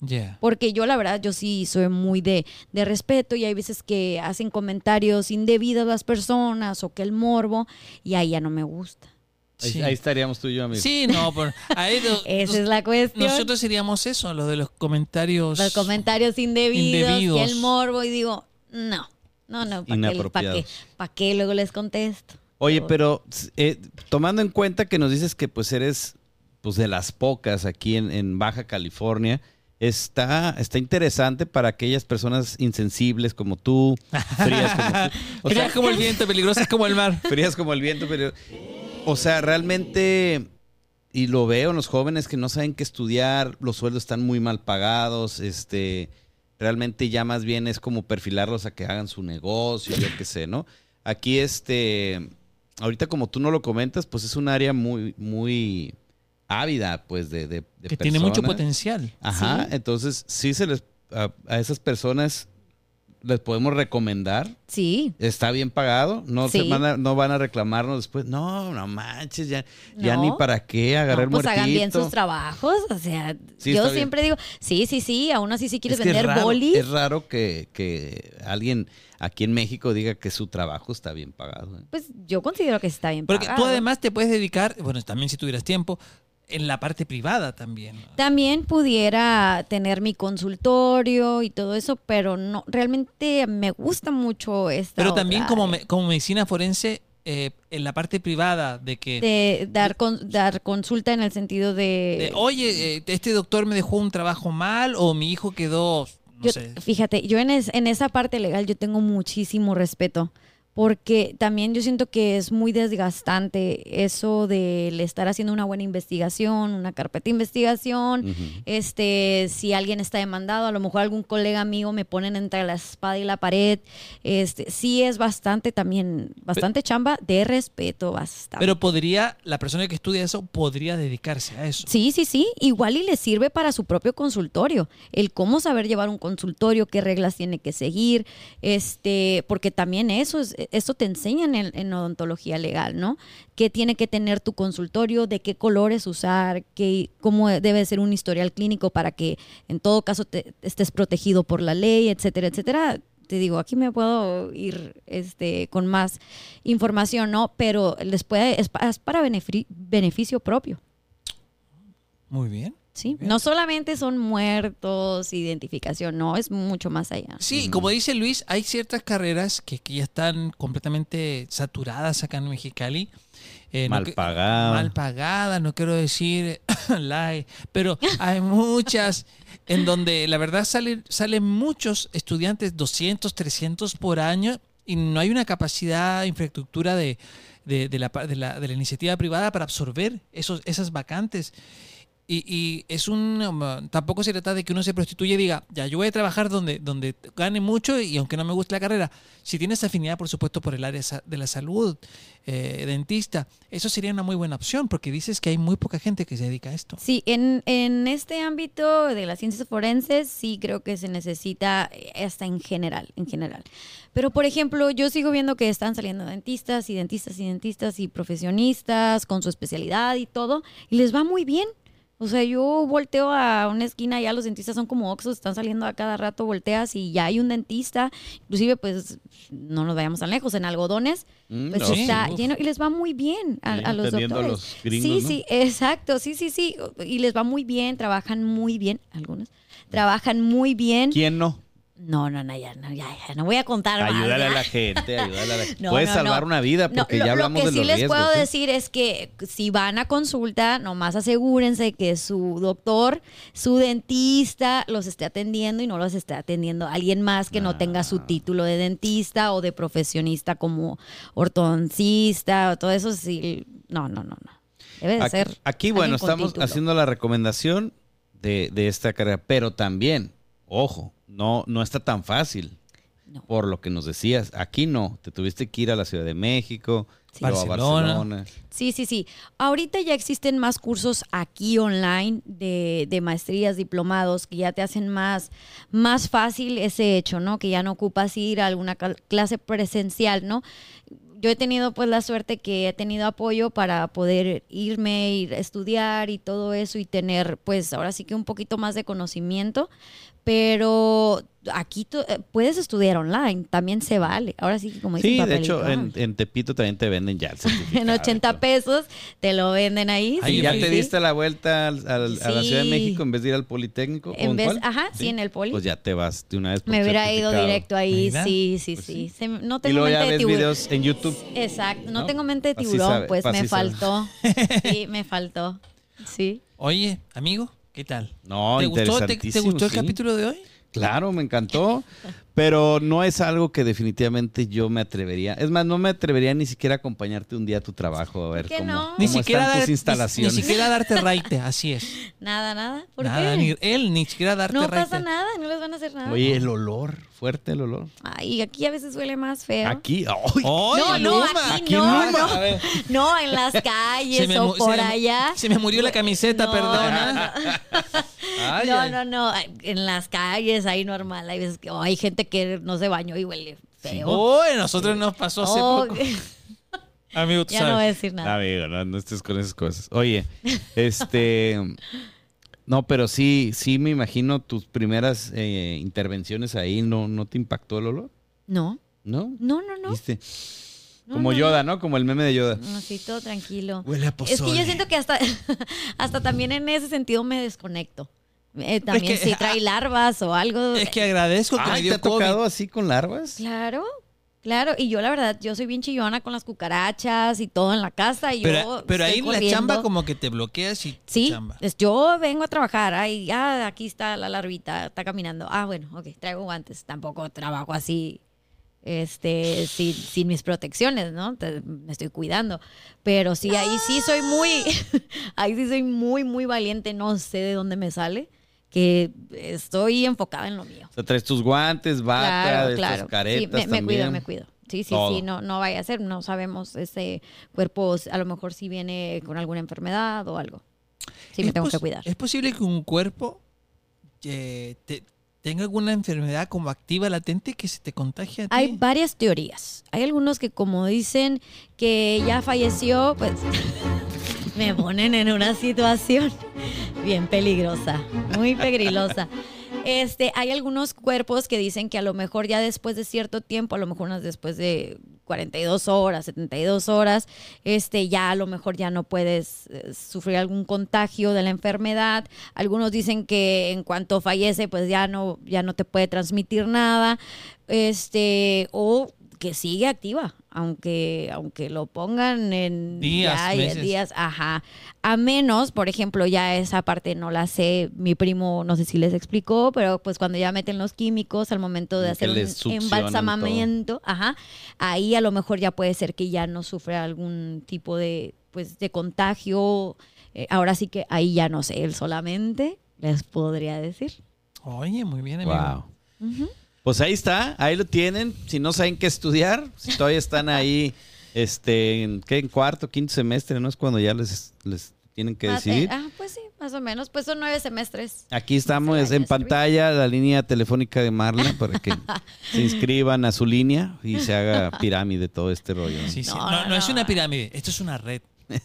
Ya. Porque yo la verdad, yo sí soy muy de, de respeto y hay veces que hacen comentarios indebidos las personas o que el morbo y ahí ya no me gusta. Ahí, Sí. ahí estaríamos tú y yo, amigo. Sí, no, por, ahí lo- Esa nos- es la cuestión. nosotros seríamos eso, lo de los comentarios. los comentarios indebidos, Indebidos. y el morbo y digo, no, no, no, ¿para qué, pa' qué, Inapropiados. pa' qué luego les contesto? Oye, pero eh, tomando en cuenta que nos dices que pues eres pues de las pocas aquí en, en Baja California, está, está interesante para aquellas personas insensibles como tú, frías como tú. O Frías sea, como el viento, peligrosas como el mar. frías como el viento, pero o sea, realmente y lo veo en los jóvenes que no saben qué estudiar, los sueldos están muy mal pagados, este realmente ya más bien es como perfilarlos a que hagan su negocio, yo qué sé, ¿no? Aquí este ahorita como tú no lo comentas, pues es un área muy muy ávida pues de, de, de Que tiene mucho potencial. Ajá, entonces sí se les a, a esas personas les podemos recomendar Sí, Está bien pagado, no, se Sí. van a, no van a reclamarnos después. No, no manches, ya, ya ni para qué agarrar no, pues hagan bien sus trabajos, o sea, Sí, yo bien. siempre digo, sí, sí, sí, aún así si quieres Es que es vender raro, bolis, Es raro que, que alguien aquí en México diga que su trabajo está bien pagado. ¿eh? pues yo considero que está bien Porque tú pagado. además te puedes dedicar, bueno, también si tuvieras tiempo, en la parte privada también. También pudiera tener mi consultorio y todo eso, pero no, realmente me gusta mucho esta Pero otra también como, me- como medicina forense, eh, en la parte privada de que... de dar con- dar consulta en el sentido de, de, Oye, eh, este doctor me dejó un trabajo mal o mi hijo quedó, no Yo- sé. Fíjate, yo en, es- en esa parte legal yo tengo muchísimo respeto. Porque también yo siento que es muy desgastante eso del estar haciendo una buena investigación, una carpeta de investigación. Este, si alguien está demandado, a lo mejor algún colega mío me ponen entre la espada y la pared. Este, sí es bastante también, bastante chamba de respeto, bastante. Pero podría, la persona que estudia eso podría dedicarse a eso. Sí, sí, sí. Igual y le sirve para su propio consultorio. El cómo saber llevar un consultorio, qué reglas tiene que seguir, este, porque también eso es, esto te enseñan en, en odontología legal, ¿no? ¿Qué tiene que tener tu consultorio? ¿De qué colores usar? Qué, ¿Cómo debe ser un historial clínico para que en todo caso te, estés protegido por la ley, etcétera, etcétera? Te digo, aquí me puedo ir este, con más información, ¿no? Pero les puede, es, es para benefi- beneficio propio. Muy bien. Sí, no solamente son muertos, identificación, no, es mucho más allá. Sí, como dice Luis, hay ciertas carreras que, que ya están completamente saturadas acá en Mexicali. Eh, Mal que- pagada. Mal pagadas, no quiero decir lie, pero hay muchas en donde la verdad salen, salen muchos estudiantes, 200, 300 por año, y no hay una capacidad, infraestructura de, de, de la, pa- de, la, de la iniciativa privada para absorber esos, esas vacantes. Y, y es un. um, tampoco se trata de que uno se prostituya y diga, ya, yo voy a trabajar donde, donde gane mucho y aunque no me guste la carrera. Si tienes afinidad, por supuesto, por el área de la salud, eh, dentista, eso sería una muy buena opción porque dices que hay muy poca gente que se dedica a esto. Sí, en, en este ámbito de las ciencias forenses sí creo que se necesita eh, hasta en general, en general. Pero por ejemplo, yo sigo viendo que están saliendo dentistas y dentistas y dentistas y profesionistas con su especialidad y todo, y les va muy bien. O sea, yo volteo a una esquina y ya los dentistas son como oxos, están saliendo a cada rato, volteas y ya hay un dentista, inclusive pues no nos vayamos tan lejos, en algodones, Mm, pues no, está sí. lleno y les va muy bien a, Sí, a los atendiendo a doctores. los gringos, sí, ¿no? sí, exacto, sí, sí, sí, y les va muy bien, trabajan muy bien, algunos trabajan muy bien. ¿Quién no? No, no, no, ya, no, ya, ya, no voy a contar más. Ayúdale a la gente, ayúdale a la No, Puedes no, salvar no. una vida No, porque lo, ya lo hablamos que de sí los les riesgos. puedo ¿eh? decir es que si van a consulta, nomás asegúrense que su doctor, su dentista los esté atendiendo y no los esté atendiendo alguien más que no tenga Ah. su título de dentista o de profesionista como ortodoncista o todo eso. Sí, no, no, no, no. Debe de Aquí, ser. aquí, bueno, estamos título. haciendo la recomendación de, de esta carrera, pero también, ojo, no, no está tan fácil. No. Por lo que nos decías, aquí no, te tuviste que ir a la Ciudad de México, Sí. Barcelona. Barcelona. Sí, sí, sí. Ahorita ya existen más cursos aquí online de, de maestrías, diplomados, que ya te hacen más, más fácil ese hecho, ¿no? Que ya no ocupas ir a alguna clase presencial, ¿no? Yo he tenido pues la suerte que he tenido apoyo para poder irme, ir a estudiar y todo eso y tener pues ahora sí que un poquito más de conocimiento, pero aquí tú, eh, puedes estudiar online, también se vale. Ahora sí que como dicen Sí, de hecho, en, Tepito también te venden ya el en y 80 todo. pesos te lo venden ahí. Ay, sí, ¿Ya sí, te sí. diste la vuelta al- al- a la Ciudad de. México en vez de ir al Politécnico? ¿O En vez, cuál? ajá, sí, en el poli. Pues ya te vas de una vez. por me hubiera ido directo ahí, Mira. sí, sí, Pues sí. sí. Se- no Y tengo luego ya mente de ves tiburón. videos en YouTube. Exacto, no, ¿no? tengo mente de tiburón, sabe- pues me faltó. Sí, me faltó. Sí. Oye, amigo, ¿qué tal? No, ¿Te gustó, te- gustó el sí. capítulo de hoy? Claro, me encantó, pero no es algo que definitivamente yo me atrevería. Es más, no me atrevería ni siquiera a acompañarte un día a tu trabajo a ver qué cómo, no? cómo Ni siquiera, están dar- tus ni- instalaciones. Ni, siquiera darte raite, así es. Nada, nada. ¿Por Nada, qué? ni él, ni siquiera darte no raite. pasa nada, no les van a hacer nada. Oye, el olor, fuerte el olor. Ay, aquí a veces huele más feo. Aquí, ¡ay! ¡Ay, no, no, aquí, Aquí no, no. No, en las calles o por se me- allá. se me murió la camiseta, No, perdona. Ay, no, ay. no, no. En las calles ahí normal. Hay veces que oh, hay gente que no se bañó y huele feo. Uy, nosotros nos pasó hace Oh, poco. Amigo, tú ya no voy a sabes. decir nada. Amigo, no, no estés con esas cosas. Oye, este... No, pero sí, sí me imagino tus primeras eh, intervenciones ahí, ¿no, ¿no te impactó el olor? No, ¿No? no, no, no. ¿Viste? No, Como no, Yoda, ¿no? Como el meme de Yoda. No, sí, todo tranquilo. Huele a Es que yo siento que hasta, hasta también en ese sentido me desconecto. Eh, también que- si trae larvas o algo. Es que agradezco que me ¿te ha COVID. tocado así con larvas? Claro, claro. Y yo la verdad, yo soy bien chillona con las cucarachas y todo en la casa. Y Pero, yo pero ahí la chamba como que te bloqueas y Sí, chamba. es- yo vengo a trabajar. Ay, ah, aquí está la larvita, está caminando. Ah, bueno, ok, traigo guantes. Tampoco trabajo así, este, sin, sin mis protecciones, ¿no? Te- me estoy cuidando. Pero sí, ahí sí soy muy, ahí sí soy muy, muy valiente. No sé de dónde me sale, que estoy enfocada en lo mío. O sea, traes tus guantes, bata, Claro, de claro. estas Sí, caretas me, me también. cuido, me cuido. Sí, sí, Todo. sí, no, no vaya a ser, no sabemos ese cuerpo, a lo mejor si viene con alguna enfermedad o algo. Sí, me tengo que cuidar. Es posible que un cuerpo eh, te, tenga alguna enfermedad como activa latente que se te contagie a ti. Hay varias teorías. Hay algunos que como dicen que ya falleció, pues me ponen en una situación bien peligrosa, muy peligrosa. Este, hay algunos cuerpos que dicen que a lo mejor ya después de cierto tiempo, a lo mejor unas después de 42 horas, 72 horas, este, ya a lo mejor ya no puedes eh, sufrir algún contagio de la enfermedad. Algunos dicen que en cuanto fallece, pues ya no, ya no te puede transmitir nada. Este, o que sigue activa, aunque, aunque lo pongan en Días, ya, meses. días, ajá. A menos, por ejemplo, ya esa parte no la sé, mi primo no sé si les explicó, pero pues cuando ya meten los químicos al momento de Que hacer un embalsamamiento, ajá, ahí a lo mejor ya puede ser que ya no sufra algún tipo de pues de contagio. Eh, ahora sí que ahí ya no sé, él solamente les podría decir. Oye, muy bien, amigo. Wow. Pues ahí está, ahí lo tienen. Si no saben qué estudiar, si todavía están ahí, este, en, ¿qué? En cuarto, quinto semestre, ¿no? Es cuando ya les, les tienen que Más, decidir. ah, pues sí, más o menos. Pues son nueve semestres. Aquí estamos en pantalla la línea telefónica de Marla para que se inscriban a su línea y se haga pirámide todo este rollo. ¿no? Sí, sí. No, No, no, no es una pirámide, esto es una red.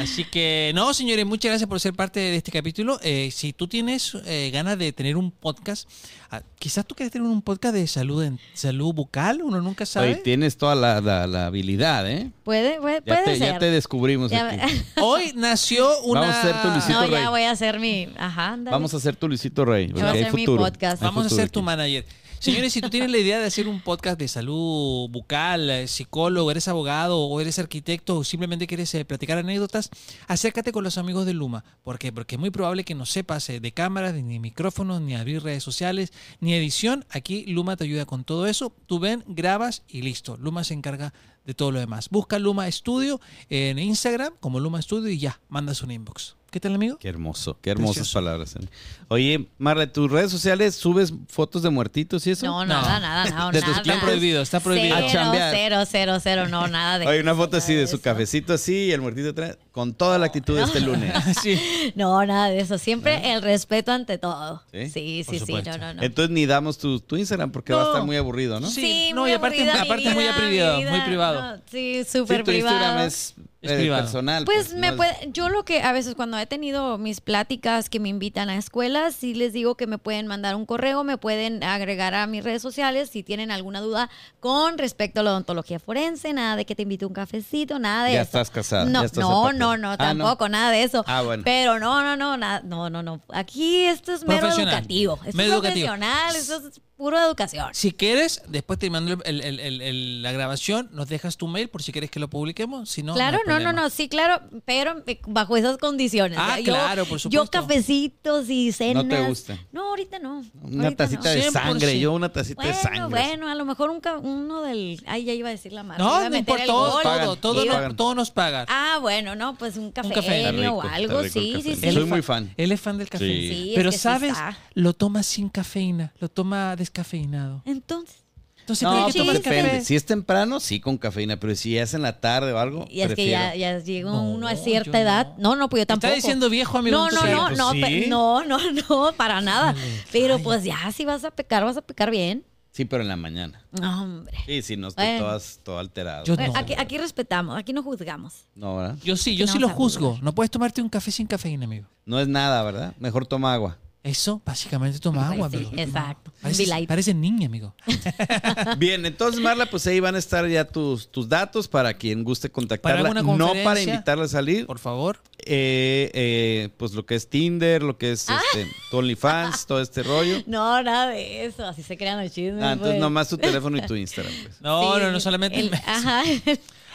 Así que, no, señores, muchas gracias por ser parte de este capítulo. Eh, si tú tienes eh, ganas de tener un podcast, ah, quizás tú quieres tener un podcast de salud en, salud bucal, uno nunca sabe. Tienes toda la, la- la habilidad, ¿eh? Puede, puede, Ya puede te, ser. ya te descubrimos Ya- aquí. Hoy nació una... Vamos a hacer tu Luisito no, Rey. ya voy a hacer mi. Ajá, ándale. Vamos a hacer tu Luisito Rey. Porque va a hay ser mi podcast. Vamos a ser tu aquí. manager. Señores, si tú tienes la idea de hacer un podcast de salud bucal, eh, psicólogo, eres abogado o eres arquitecto o simplemente quieres eh, platicar anécdotas, acércate con los amigos de Luma. ¿Por qué? Porque es muy probable que no sepas eh, de cámaras, ni micrófonos, ni abrir redes sociales, ni edición. Aquí Luma te ayuda con todo eso. Tú ven, grabas y listo. Luma se encarga de todo lo demás. Busca Luma Studio en Instagram como Luma Studio y ya, mandas un inbox. ¿Qué tal, amigo? Qué hermoso, qué hermosas Precioso. palabras. ¿eh? Oye, Marla, ¿tus redes sociales subes fotos de muertitos y eso? No, nada, nada, nada. De tus prohibido, está prohibido. A Cero, chambear. cero, cero, cero, no, nada de Oye, una foto así de su cafecito así y el muertito atrás, con toda la actitud de este lunes. Sí. No, nada de eso. Siempre el respeto ante todo. ¿Sí? Sí, Por sí, sí, no, no, no. Entonces ni damos tu, tu Instagram porque va a No. estar muy aburrido, ¿no? Sí. Sí, no, muy y aparte- aburrida aparte muy privado, muy privado. No, sí, Sí, súper tu Instagram privado. es, Es eh, privado. personal. Pues me no puede, yo lo que a veces cuando he tenido mis pláticas que me invitan a escuelas, sí les digo que me pueden mandar un correo, me pueden agregar a mis redes sociales si tienen alguna duda con respecto a la odontología forense, nada de que te invite un cafecito, nada de Ya eso. estás casada, No, ya estás no, aparte. No, no, Ah, tampoco, nada de eso. Ah, bueno. Pero no, no, no, nada, no, no, no. Aquí esto es mero educativo. Esto es educativo. profesional, esto es puro educación. Si quieres, después te mando el- el- el- el- la grabación, nos dejas tu mail por si quieres que lo publiquemos. Si no, claro, no, no, no, sí, claro, pero eh, bajo esas condiciones. Ah, yo- claro, por Yo supuesto. cafecitos y cenas. te gusta. No, ahorita no. Una ahorita tacita no. de 100%. sangre, yo una tacita de sangre. bueno, a lo mejor un uno del... Ay, ya iba a decir la marca. No, iba a no meter importa, el todo. Pagan, todo, todo, no- pagan. todo nos paga. Ah, bueno, no, pues un café, rico, o algo, sí, sí, sí. Soy muy fan. Él es fan del café. Sí. Sí, es Pero sabes, lo toma sin cafeína, lo toma descafeinado. Entonces, Entonces, No, ¿para qué pues depende. café? Si es temprano, sí con cafeína, pero si es en la tarde o algo, y es que ya, ya No, uno a cierta edad. no. No, no, pues yo Te está tampoco. diciendo viejo, amigo, No, no, entonces- no, Pues no, sí. no, no, no, para nada. Pero pues ya, si vas a pecar, vas a pecar bien. Sí, pero en la mañana. No, hombre. Sí, sí, no estoy Bueno. todas, todo alterado. Yo- Bueno, no. aquí, aquí respetamos, aquí no juzgamos. No, ¿verdad? Yo sí, yo No sí lo a juzgo. No puedes tomarte un café sin cafeína, amigo. No es nada, ¿verdad? Mejor toma agua. Eso, básicamente toma agua, sí, amigo. exacto. Pareces, pareces niña, amigo. Bien, entonces Marla, pues ahí van a estar ya tus, tus datos para quien guste contactarla. no para invitarla a salir. Por favor. Eh, eh, pues lo que es Tinder, lo que Ah. es este, tu OnlyFans, todo este rollo. No, nada de eso, así se crean los chismes. Ah, entonces pues. nomás tu teléfono y tu Instagram. Pues. No, Sí, no, no solamente. el- ajá.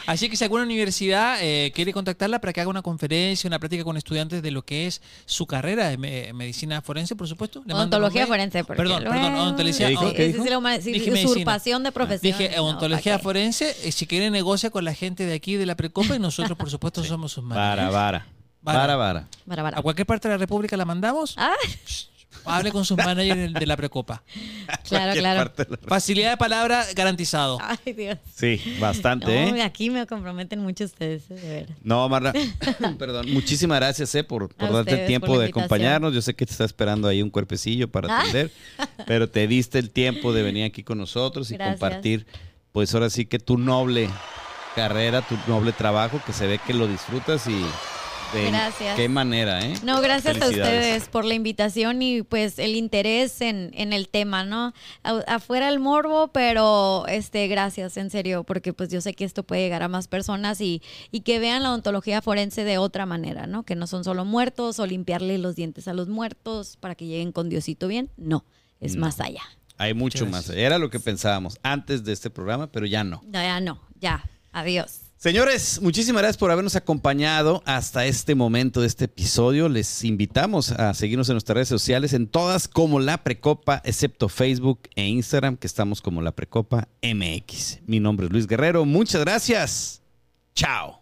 Así que si alguna universidad eh, quiere contactarla para que haga una conferencia, una práctica con estudiantes de lo que es su carrera de me- medicina forense, por supuesto. le Odontología forense. porque Perdón, luego- perdón, odontología. ¿Qué dijo? Sí, Dije usurpación de profesión. Dije odontología forense, eh, si quiere negocia con la gente de aquí de la Precopa y nosotros, por supuesto, somos sus managers. vara. Vara. Vara, vara. A cualquier parte de la República la mandamos. Ah, Hable con sus managers de la Precopa. Claro, claro. de Facilidad de palabra garantizado. Ay, Dios. Sí, bastante, No, ¿eh? aquí me comprometen mucho ustedes, de veras. No, Marla, perdón, muchísimas gracias eh, por, por A darte el tiempo de invitación. acompañarnos. Yo sé que te está esperando ahí un cuerpecillo para Ah. atender, pero te diste el tiempo de venir aquí con nosotros y Gracias. compartir, pues ahora sí que tu noble carrera, tu noble trabajo, que se ve que lo disfrutas y de Gracias. qué manera, ¿eh? No, gracias a ustedes por la invitación y pues el interés en, en el tema, ¿no? A- afuera el morbo, pero este, gracias, en serio, porque pues yo sé que esto puede llegar a más personas y, y que vean la odontología forense de otra manera, ¿no? Que no son solo muertos o limpiarle los dientes a los muertos para que lleguen con Diosito bien. No, es No. más allá. Hay mucho más. Era lo que pensábamos antes de este programa, pero ya no. No, ya no, ya. Adiós. Señores, muchísimas gracias por habernos acompañado hasta este momento de este episodio. Les invitamos a seguirnos en nuestras redes sociales, en todas como La Precopa, excepto Facebook e Instagram, que estamos como La Precopa MX. Mi nombre es Luis Guerrero. Muchas gracias. Chao.